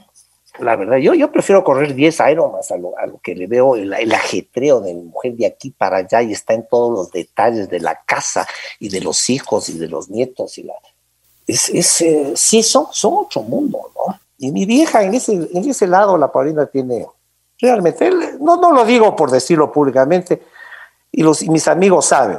La verdad, yo, yo prefiero correr 10 Ironmans a lo, a lo que le veo el, ajetreo de mi mujer de aquí para allá y está en todos los detalles de la casa y de los hijos y de los nietos. y la es, es eh, Sí, son, son otro mundo, ¿no? Y mi vieja en ese, en ese lado, la Paulina tiene realmente, no, no lo digo por decirlo públicamente, y, los, mis amigos saben,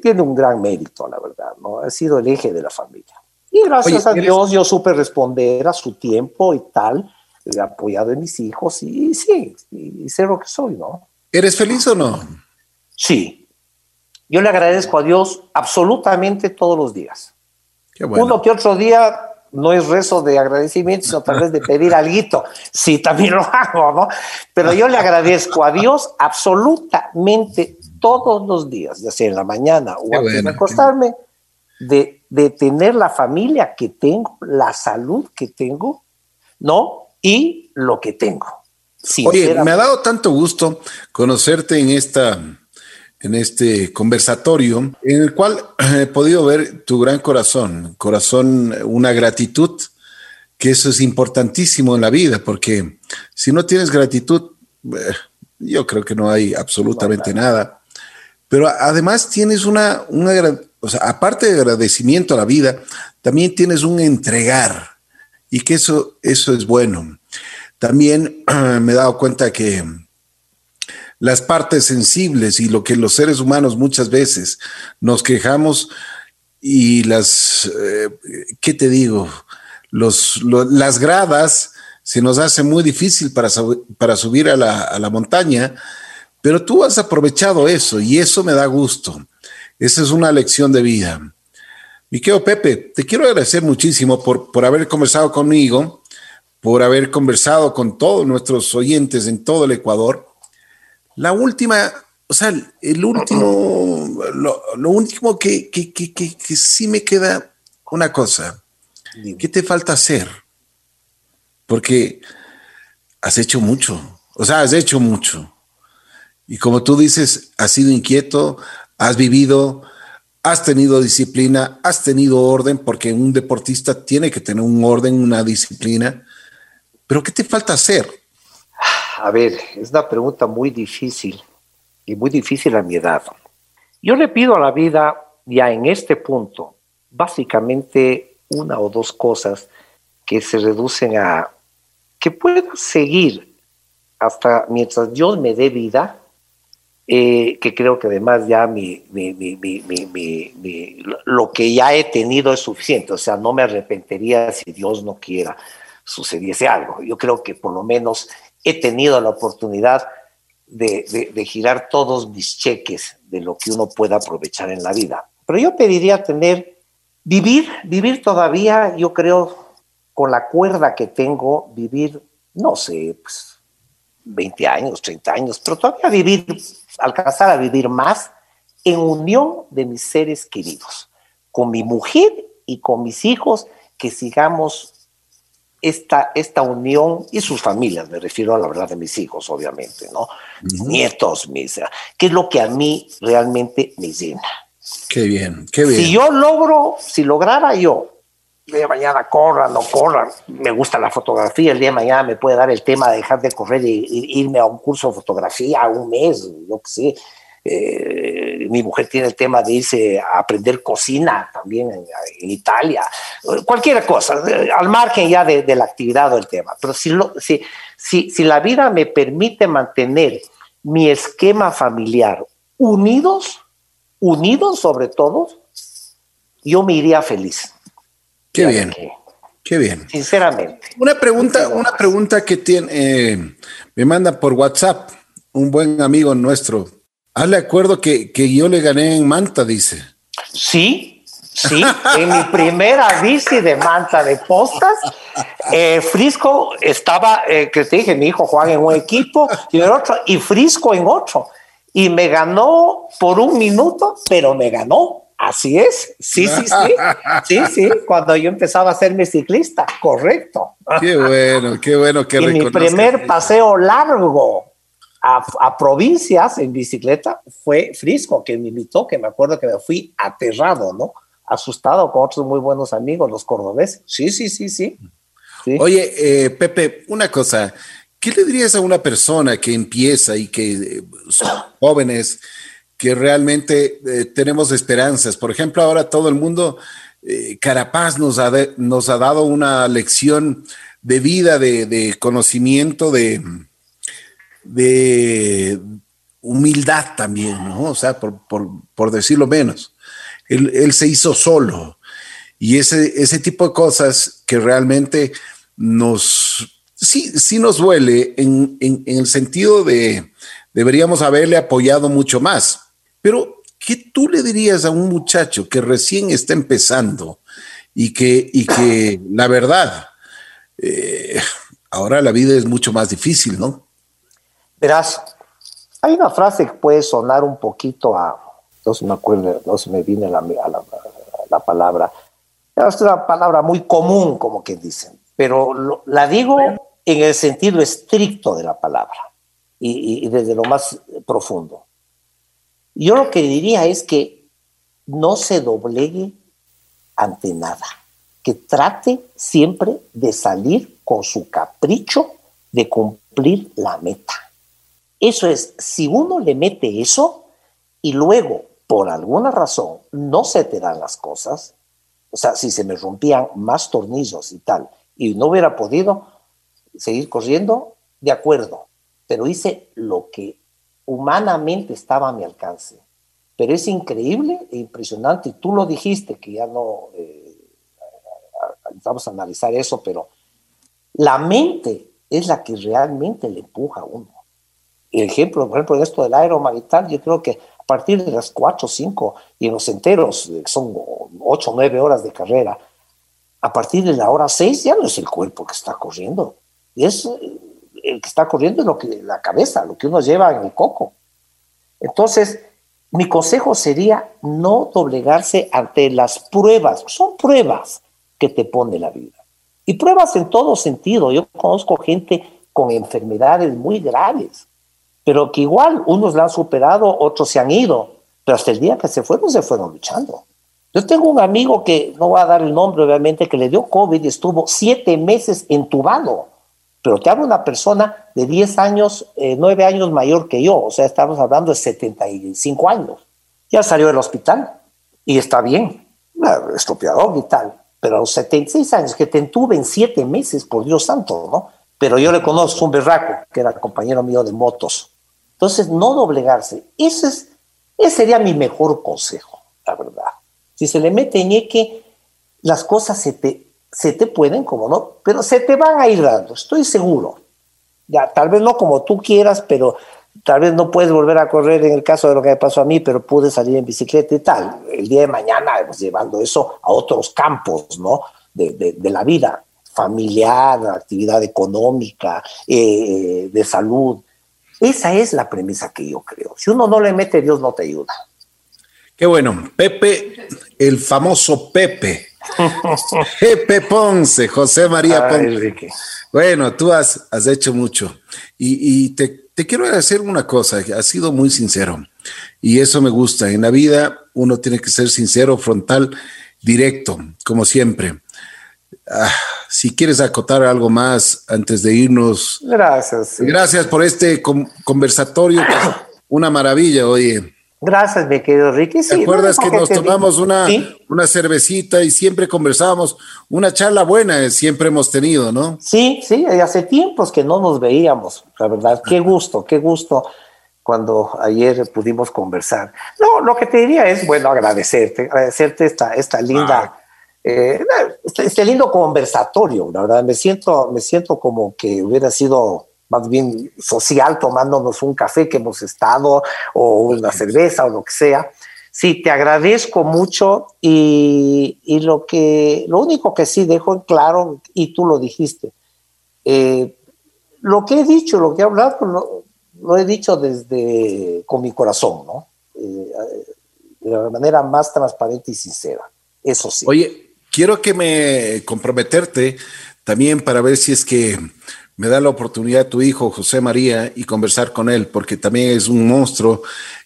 tiene un gran mérito, la verdad, ¿no? Ha sido el eje de la familia. Y gracias a Dios yo supe responder a su tiempo y tal, he apoyado a mis hijos y, sí, y, sé lo que soy, ¿no? ¿Eres feliz o no? Sí. Yo le agradezco a Dios absolutamente todos los días. Qué bueno. Uno que otro día no es rezo de agradecimiento, sino tal vez de pedir algo. Sí, también lo hago, ¿no? Pero yo le agradezco a Dios absolutamente todos los días, ya sea en la mañana o antes de acostarme, de, de tener la familia que tengo, la salud que tengo, ¿no? y lo que tengo. Oye, me ha dado tanto gusto conocerte en esta en este conversatorio en el cual he podido ver tu gran corazón, corazón, una gratitud, que eso es importantísimo en la vida, porque si no tienes gratitud, eh, yo creo que no hay absolutamente nada. Pero además tienes una, una, o sea, aparte de agradecimiento a la vida, también tienes un entregar y que eso, eso es bueno. También me he dado cuenta que las partes sensibles y lo que los seres humanos muchas veces nos quejamos y las, eh, ¿qué te digo? Los, las gradas se nos hace muy difícil para, para subir a la, a la montaña, pero tú has aprovechado eso y eso me da gusto. Esa es una lección de vida. Miqueo Pepe, te quiero agradecer muchísimo por, por haber conversado conmigo, por haber conversado con todos nuestros oyentes en todo el Ecuador. La última, o sea, el último, lo, último que, que, que, que, sí me queda una cosa. ¿Qué te falta hacer? Porque has hecho mucho, o sea, has hecho mucho. Y como tú dices, has sido inquieto, has vivido, has tenido disciplina, has tenido orden, porque un deportista tiene que tener un orden, una disciplina. Pero ¿qué te falta hacer? A ver, es una pregunta muy difícil y muy difícil a mi edad. Yo le pido a la vida, ya en este punto, básicamente una o dos cosas que se reducen a que pueda seguir hasta mientras Dios me dé vida eh, que creo que además ya mi, lo que ya he tenido es suficiente, o sea, no me arrepentiría si Dios no quiera sucediese algo. Yo creo que por lo menos he tenido la oportunidad de, girar todos mis cheques de lo que uno pueda aprovechar en la vida. Pero yo pediría tener, vivir, vivir todavía, yo creo, con la cuerda que tengo, vivir, no sé, pues 20 años, 30 años, pero todavía vivir, alcanzar a vivir más en unión de mis seres queridos, con mi mujer y con mis hijos, que sigamos esta, esta unión y sus familias, me refiero a la verdad de mis hijos, obviamente, ¿no? Mis nietos, mis, que es lo que a mí realmente me llena. Qué bien, qué bien. Si yo logro, si lograra yo el día de mañana corran, no corran. Me gusta la fotografía, el día de mañana me puede dar el tema de dejar de correr e, irme a un curso de fotografía, un mes, yo qué sé. Eh, mi mujer tiene el tema de irse a aprender cocina también en, Italia, cualquier cosa, al margen ya de, la actividad o el tema. Pero si, lo, si, si, si la vida me permite mantener mi esquema familiar unidos, unidos sobre todo, yo me iría feliz. Qué bien. Qué bien. Sinceramente. Una pregunta, una pregunta que tiene, eh, me manda por WhatsApp un buen amigo nuestro. Hazle acuerdo que, que yo le gané en Manta, dice. Sí, sí, en mi primera bici de Manta de postas, eh, Frisco estaba, eh, que te dije, mi hijo Juan en un equipo y otro, y Frisco en otro. y me ganó por un minuto, pero me ganó. Así es, sí, sí, sí, sí, sí, cuando yo empezaba a ser mi ciclista, correcto. Qué bueno, qué bueno que y mi primer paseo largo a, provincias en bicicleta fue Frisco, que me invitó, que me acuerdo que me fui aterrado, ¿no? Asustado con otros muy buenos amigos, los cordobeses. Sí, sí, sí, sí. Oye, eh, Pepe, una cosa, ¿qué le dirías a una persona que empieza y que eh, son jóvenes? que realmente eh, tenemos esperanzas. Por ejemplo, ahora todo el mundo, eh, Carapaz nos ha, nos ha dado una lección de vida, de, conocimiento, de, de humildad también, ¿no? O sea, por, decirlo menos. Él, se hizo solo. Y ese, ese tipo de cosas que realmente nos, sí, sí nos duele en, en el sentido de deberíamos haberle apoyado mucho más pero, ¿qué tú le dirías a un muchacho que recién está empezando y que, y que la verdad, eh, ahora la vida es mucho más difícil, ¿no? Verás, hay una frase que puede sonar un poquito a, no se me acuerdo, no se me viene la, la, palabra, es una palabra muy común, como que dicen, pero la digo en el sentido estricto de la palabra y desde lo más profundo. Yo lo que diría es que no se doblegue ante nada, que trate siempre de salir con su capricho de cumplir la meta. Eso es, si uno le mete eso y luego, por alguna razón, no se te dan las cosas, o sea, si se me rompían más tornillos y tal, y no hubiera podido seguir corriendo, de acuerdo, pero hice lo que humanamente estaba a mi alcance. Pero es increíble e impresionante, y tú lo dijiste, que ya no eh, vamos a analizar eso, pero la mente es la que realmente le empuja a uno. El ejemplo, por ejemplo, de esto del aeromarital, yo creo que a partir de las 4 o 5 y en los enteros, son 8 o 9 horas de carrera, a partir de la hora 6 ya no es el cuerpo que está corriendo, es el que está corriendo lo que, la cabeza, lo que uno lleva en el coco. Entonces, mi consejo sería no doblegarse ante las pruebas. Son pruebas que te pone la vida. Y pruebas en todo sentido. Yo conozco gente con enfermedades muy graves, pero que igual unos la han superado, otros se han ido, pero hasta el día que se fueron, se fueron luchando. Yo tengo un amigo que, no voy a dar el nombre obviamente, que le dio COVID y estuvo siete meses entubado pero te hablo una persona de 10 años, eh, 9 años mayor que yo, o sea, estamos hablando de 75 años. Ya salió del hospital y está bien, estropeador y tal, pero a los 76 años, que te entuben 7 meses, por Dios santo, ¿no? Pero yo le conozco un berraco, que era compañero mío de motos. Entonces, no doblegarse. Ese, es, ese sería mi mejor consejo, la verdad. Si se le mete ñeque, las cosas se te, se te pueden, como no, pero se te van a ir dando, estoy seguro. Ya, tal vez no como tú quieras, pero tal vez no puedes volver a correr en el caso de lo que me pasó a mí, pero pude salir en bicicleta y tal. El día de mañana, pues, llevando eso a otros campos, ¿no? De, la vida familiar, actividad económica, eh, de salud. Esa es la premisa que yo creo. Si uno no le mete, Dios no te ayuda. Qué bueno. Pepe, el famoso Pepe, Pepe Ponce, José María Ponce. Bueno, tú has, has hecho mucho y, te, quiero decir una cosa, has sido muy sincero y eso me gusta. En la vida uno tiene que ser sincero, frontal, directo, como siempre. Ah, si quieres acotar algo más antes de irnos. Gracias. Gracias por este conversatorio. una maravilla, oye. Gracias, mi querido Ricky. ¿Te acuerdas que nos tomamos una, una cervecita y siempre conversábamos? Una charla buena eh, siempre hemos tenido, ¿no? Sí, sí, hace tiempos que no nos veíamos, la verdad. Qué gusto, qué gusto cuando ayer pudimos conversar. No, lo que te diría es, bueno, agradecerte, agradecerte esta, esta linda, ah. Eh, este, este, lindo conversatorio, la verdad. Me siento, me siento como que hubiera sido más bien social, tomándonos un café que hemos estado, o una cerveza, o lo que sea. Sí, te agradezco mucho y, y lo, que, lo único que sí dejo en claro, y tú lo dijiste, eh, lo que he dicho, lo que he hablado, lo he dicho desde con mi corazón, ¿no? Eh, de la manera más transparente y sincera. Eso sí. Oye, quiero que me comprometerte también para ver si es que me da la oportunidad tu hijo José María y conversar con él, porque también es un monstruo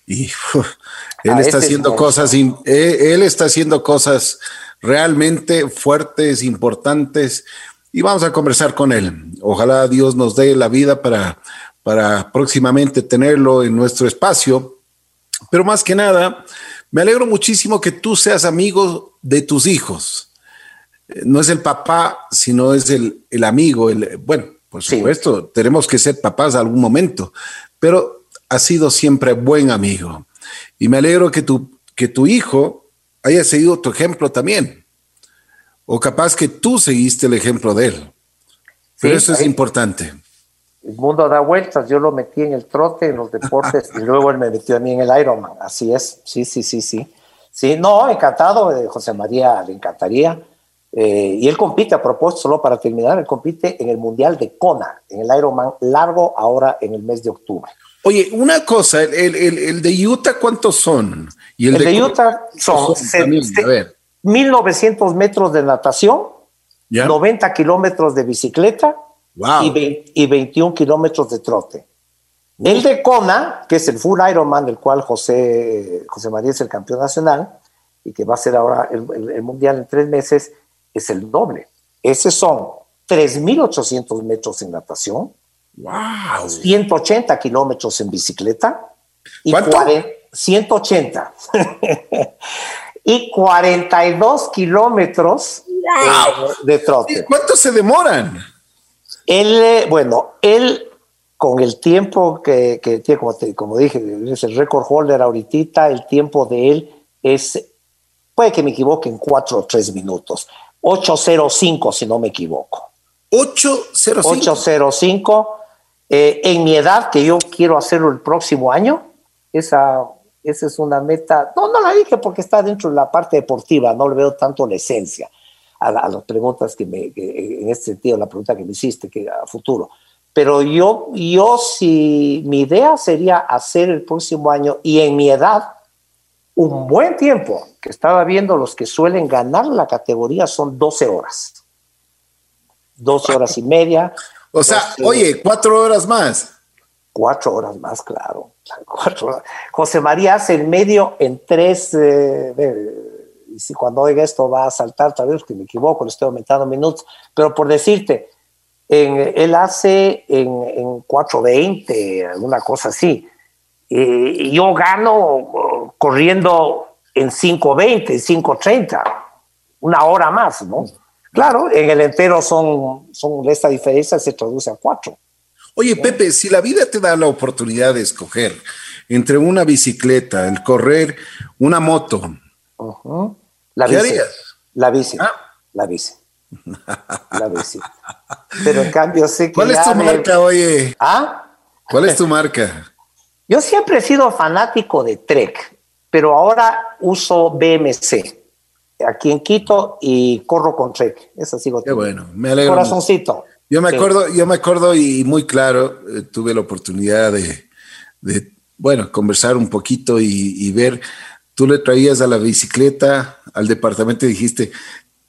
y él ah, está haciendo cosas, él, él está haciendo cosas realmente fuertes, importantes, y vamos a conversar con él. Ojalá Dios nos dé la vida para, para próximamente tenerlo en nuestro espacio. Pero más que nada, me alegro muchísimo que tú seas amigo de tus hijos. No es el papá, sino es el, el amigo. El, bueno, por supuesto, tenemos que ser papás algún momento, pero ha sido siempre buen amigo. Y me alegro que tu, que tu hijo haya seguido tu ejemplo también. O capaz que tú seguiste el ejemplo de él. Pero eso es importante. El mundo da vueltas. Yo lo metí en el trote, en los deportes, y luego él me metió a mí en el Ironman. Así es. Sí, sí, sí, sí. Sí, no, encantado. Eh, José María le encantaría. Eh, y él compite, a propósito, solo para terminar, él compite en el Mundial de Kona, en el Ironman largo, ahora en el mes de octubre. Oye, una cosa, el, de Utah, ¿cuántos son? Y el, de, Utah son, 1900 metros de natación, 90 kilómetros de bicicleta y, 21 kilómetros de trote. El de Kona, que es el Full Ironman, del cual José, José María es el campeón nacional y que va a ser ahora el, mundial en tres meses, es el doble. Ese son 3.800 metros en natación, Wow. 180 kilómetros en bicicleta. Y 180. y 42 kilómetros de trote. ¿Cuánto se demoran? Él, eh, bueno, él con el tiempo que, tiene, como, como dije, es el record holder ahorita, el tiempo de él es, puede que me equivoque en 4 o 3 minutos, 8.05 si no me equivoco. 8.05. 8.05 eh, en mi edad, que yo quiero hacerlo el próximo año, esa, esa es una meta, no, no la dije porque está dentro de la parte deportiva, no le veo tanto la esencia a, las preguntas que me, en este sentido, la pregunta que me hiciste, que a futuro. Pero yo, yo si mi idea sería hacer el próximo año y en mi edad, un buen tiempo, que estaba viendo los que suelen ganar la categoría son 12 horas. 12 horas y media, o sea, oye, cuatro horas más. Cuatro horas más, claro. José María hace el medio en tres. Eh, y si cuando oiga esto va a saltar, tal vez que me equivoco, le estoy aumentando minutos. Pero por decirte, él hace en, en 4.20, alguna cosa así. Y yo gano uh, corriendo en 5.20, 5.30, una hora más, ¿no? Claro, en el entero son, son esta diferencia se traduce a cuatro. Oye, Pepe, si la vida te da la oportunidad de escoger entre una bicicleta, el correr, una moto, la ¿qué harías? La bici, ah. la bici. La bici. Pero en cambio sé que. ¿Cuál es tu marca, oye? ¿Ah? ¿Cuál es tu marca? Yo siempre he sido fanático de Trek, pero ahora uso BMC aquí en Quito y corro con Trek. Eso sigo. Qué bueno, me alegro. Corazoncito. Yo me acuerdo, yo me acuerdo y muy claro, eh, tuve la oportunidad de, bueno, conversar un poquito y, ver, tú le traías a la bicicleta al departamento y dijiste,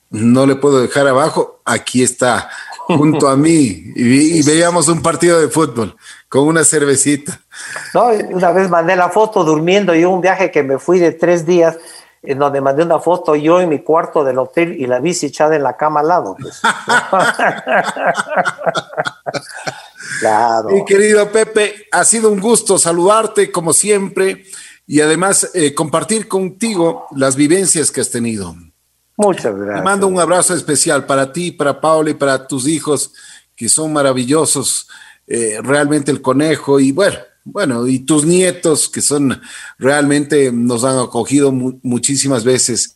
no le puedo dejar abajo, aquí está, junto a mí, y, y veíamos un partido de fútbol con una cervecita. No, una vez mandé la foto durmiendo y un viaje que me fui de tres días en donde mandé una foto yo en mi cuarto del hotel y la bici echada en la cama al lado. Pues. claro. Mi querido Pepe, ha sido un gusto saludarte como siempre y además eh, compartir contigo las vivencias que has tenido. Muchas gracias. Te mando un abrazo especial para ti, para Paula y para tus hijos, que son maravillosos. Eh, realmente el conejo y bueno, bueno, y tus nietos que son realmente nos han acogido muchísimas veces.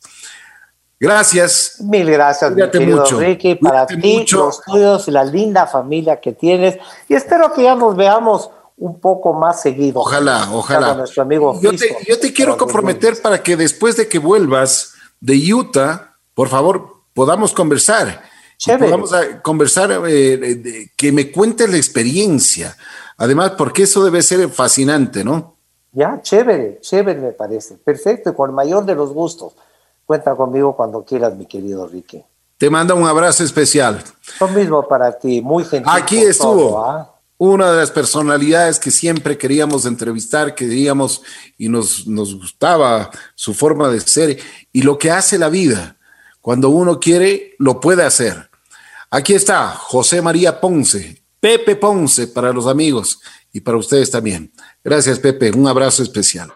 Gracias. Mil gracias, Cuídate mucho. Ricky, para ti, los tuyos y la linda familia que tienes. Y espero que ya nos veamos un poco más seguido. Ojalá, ojalá. Nuestro amigo yo, te, yo te quiero comprometer para que después de que vuelvas de Utah, por favor, podamos conversar Vamos a conversar, eh, que me cuentes la experiencia. Además, porque eso debe ser fascinante, ¿no? Ya, chévere, chévere me parece. Perfecto, y con el mayor de los gustos. Cuenta conmigo cuando quieras, mi querido Ricky. Te manda un abrazo especial. Lo mismo para ti, muy gentil. Aquí estuvo. ¿ah? Una de las personalidades que siempre queríamos entrevistar, queríamos y nos, nos gustaba su forma de ser y lo que hace la vida. Cuando uno quiere, lo puede hacer. Aquí está José María Ponce, Pepe Ponce para los amigos y para ustedes también. Gracias, Pepe. Un abrazo especial.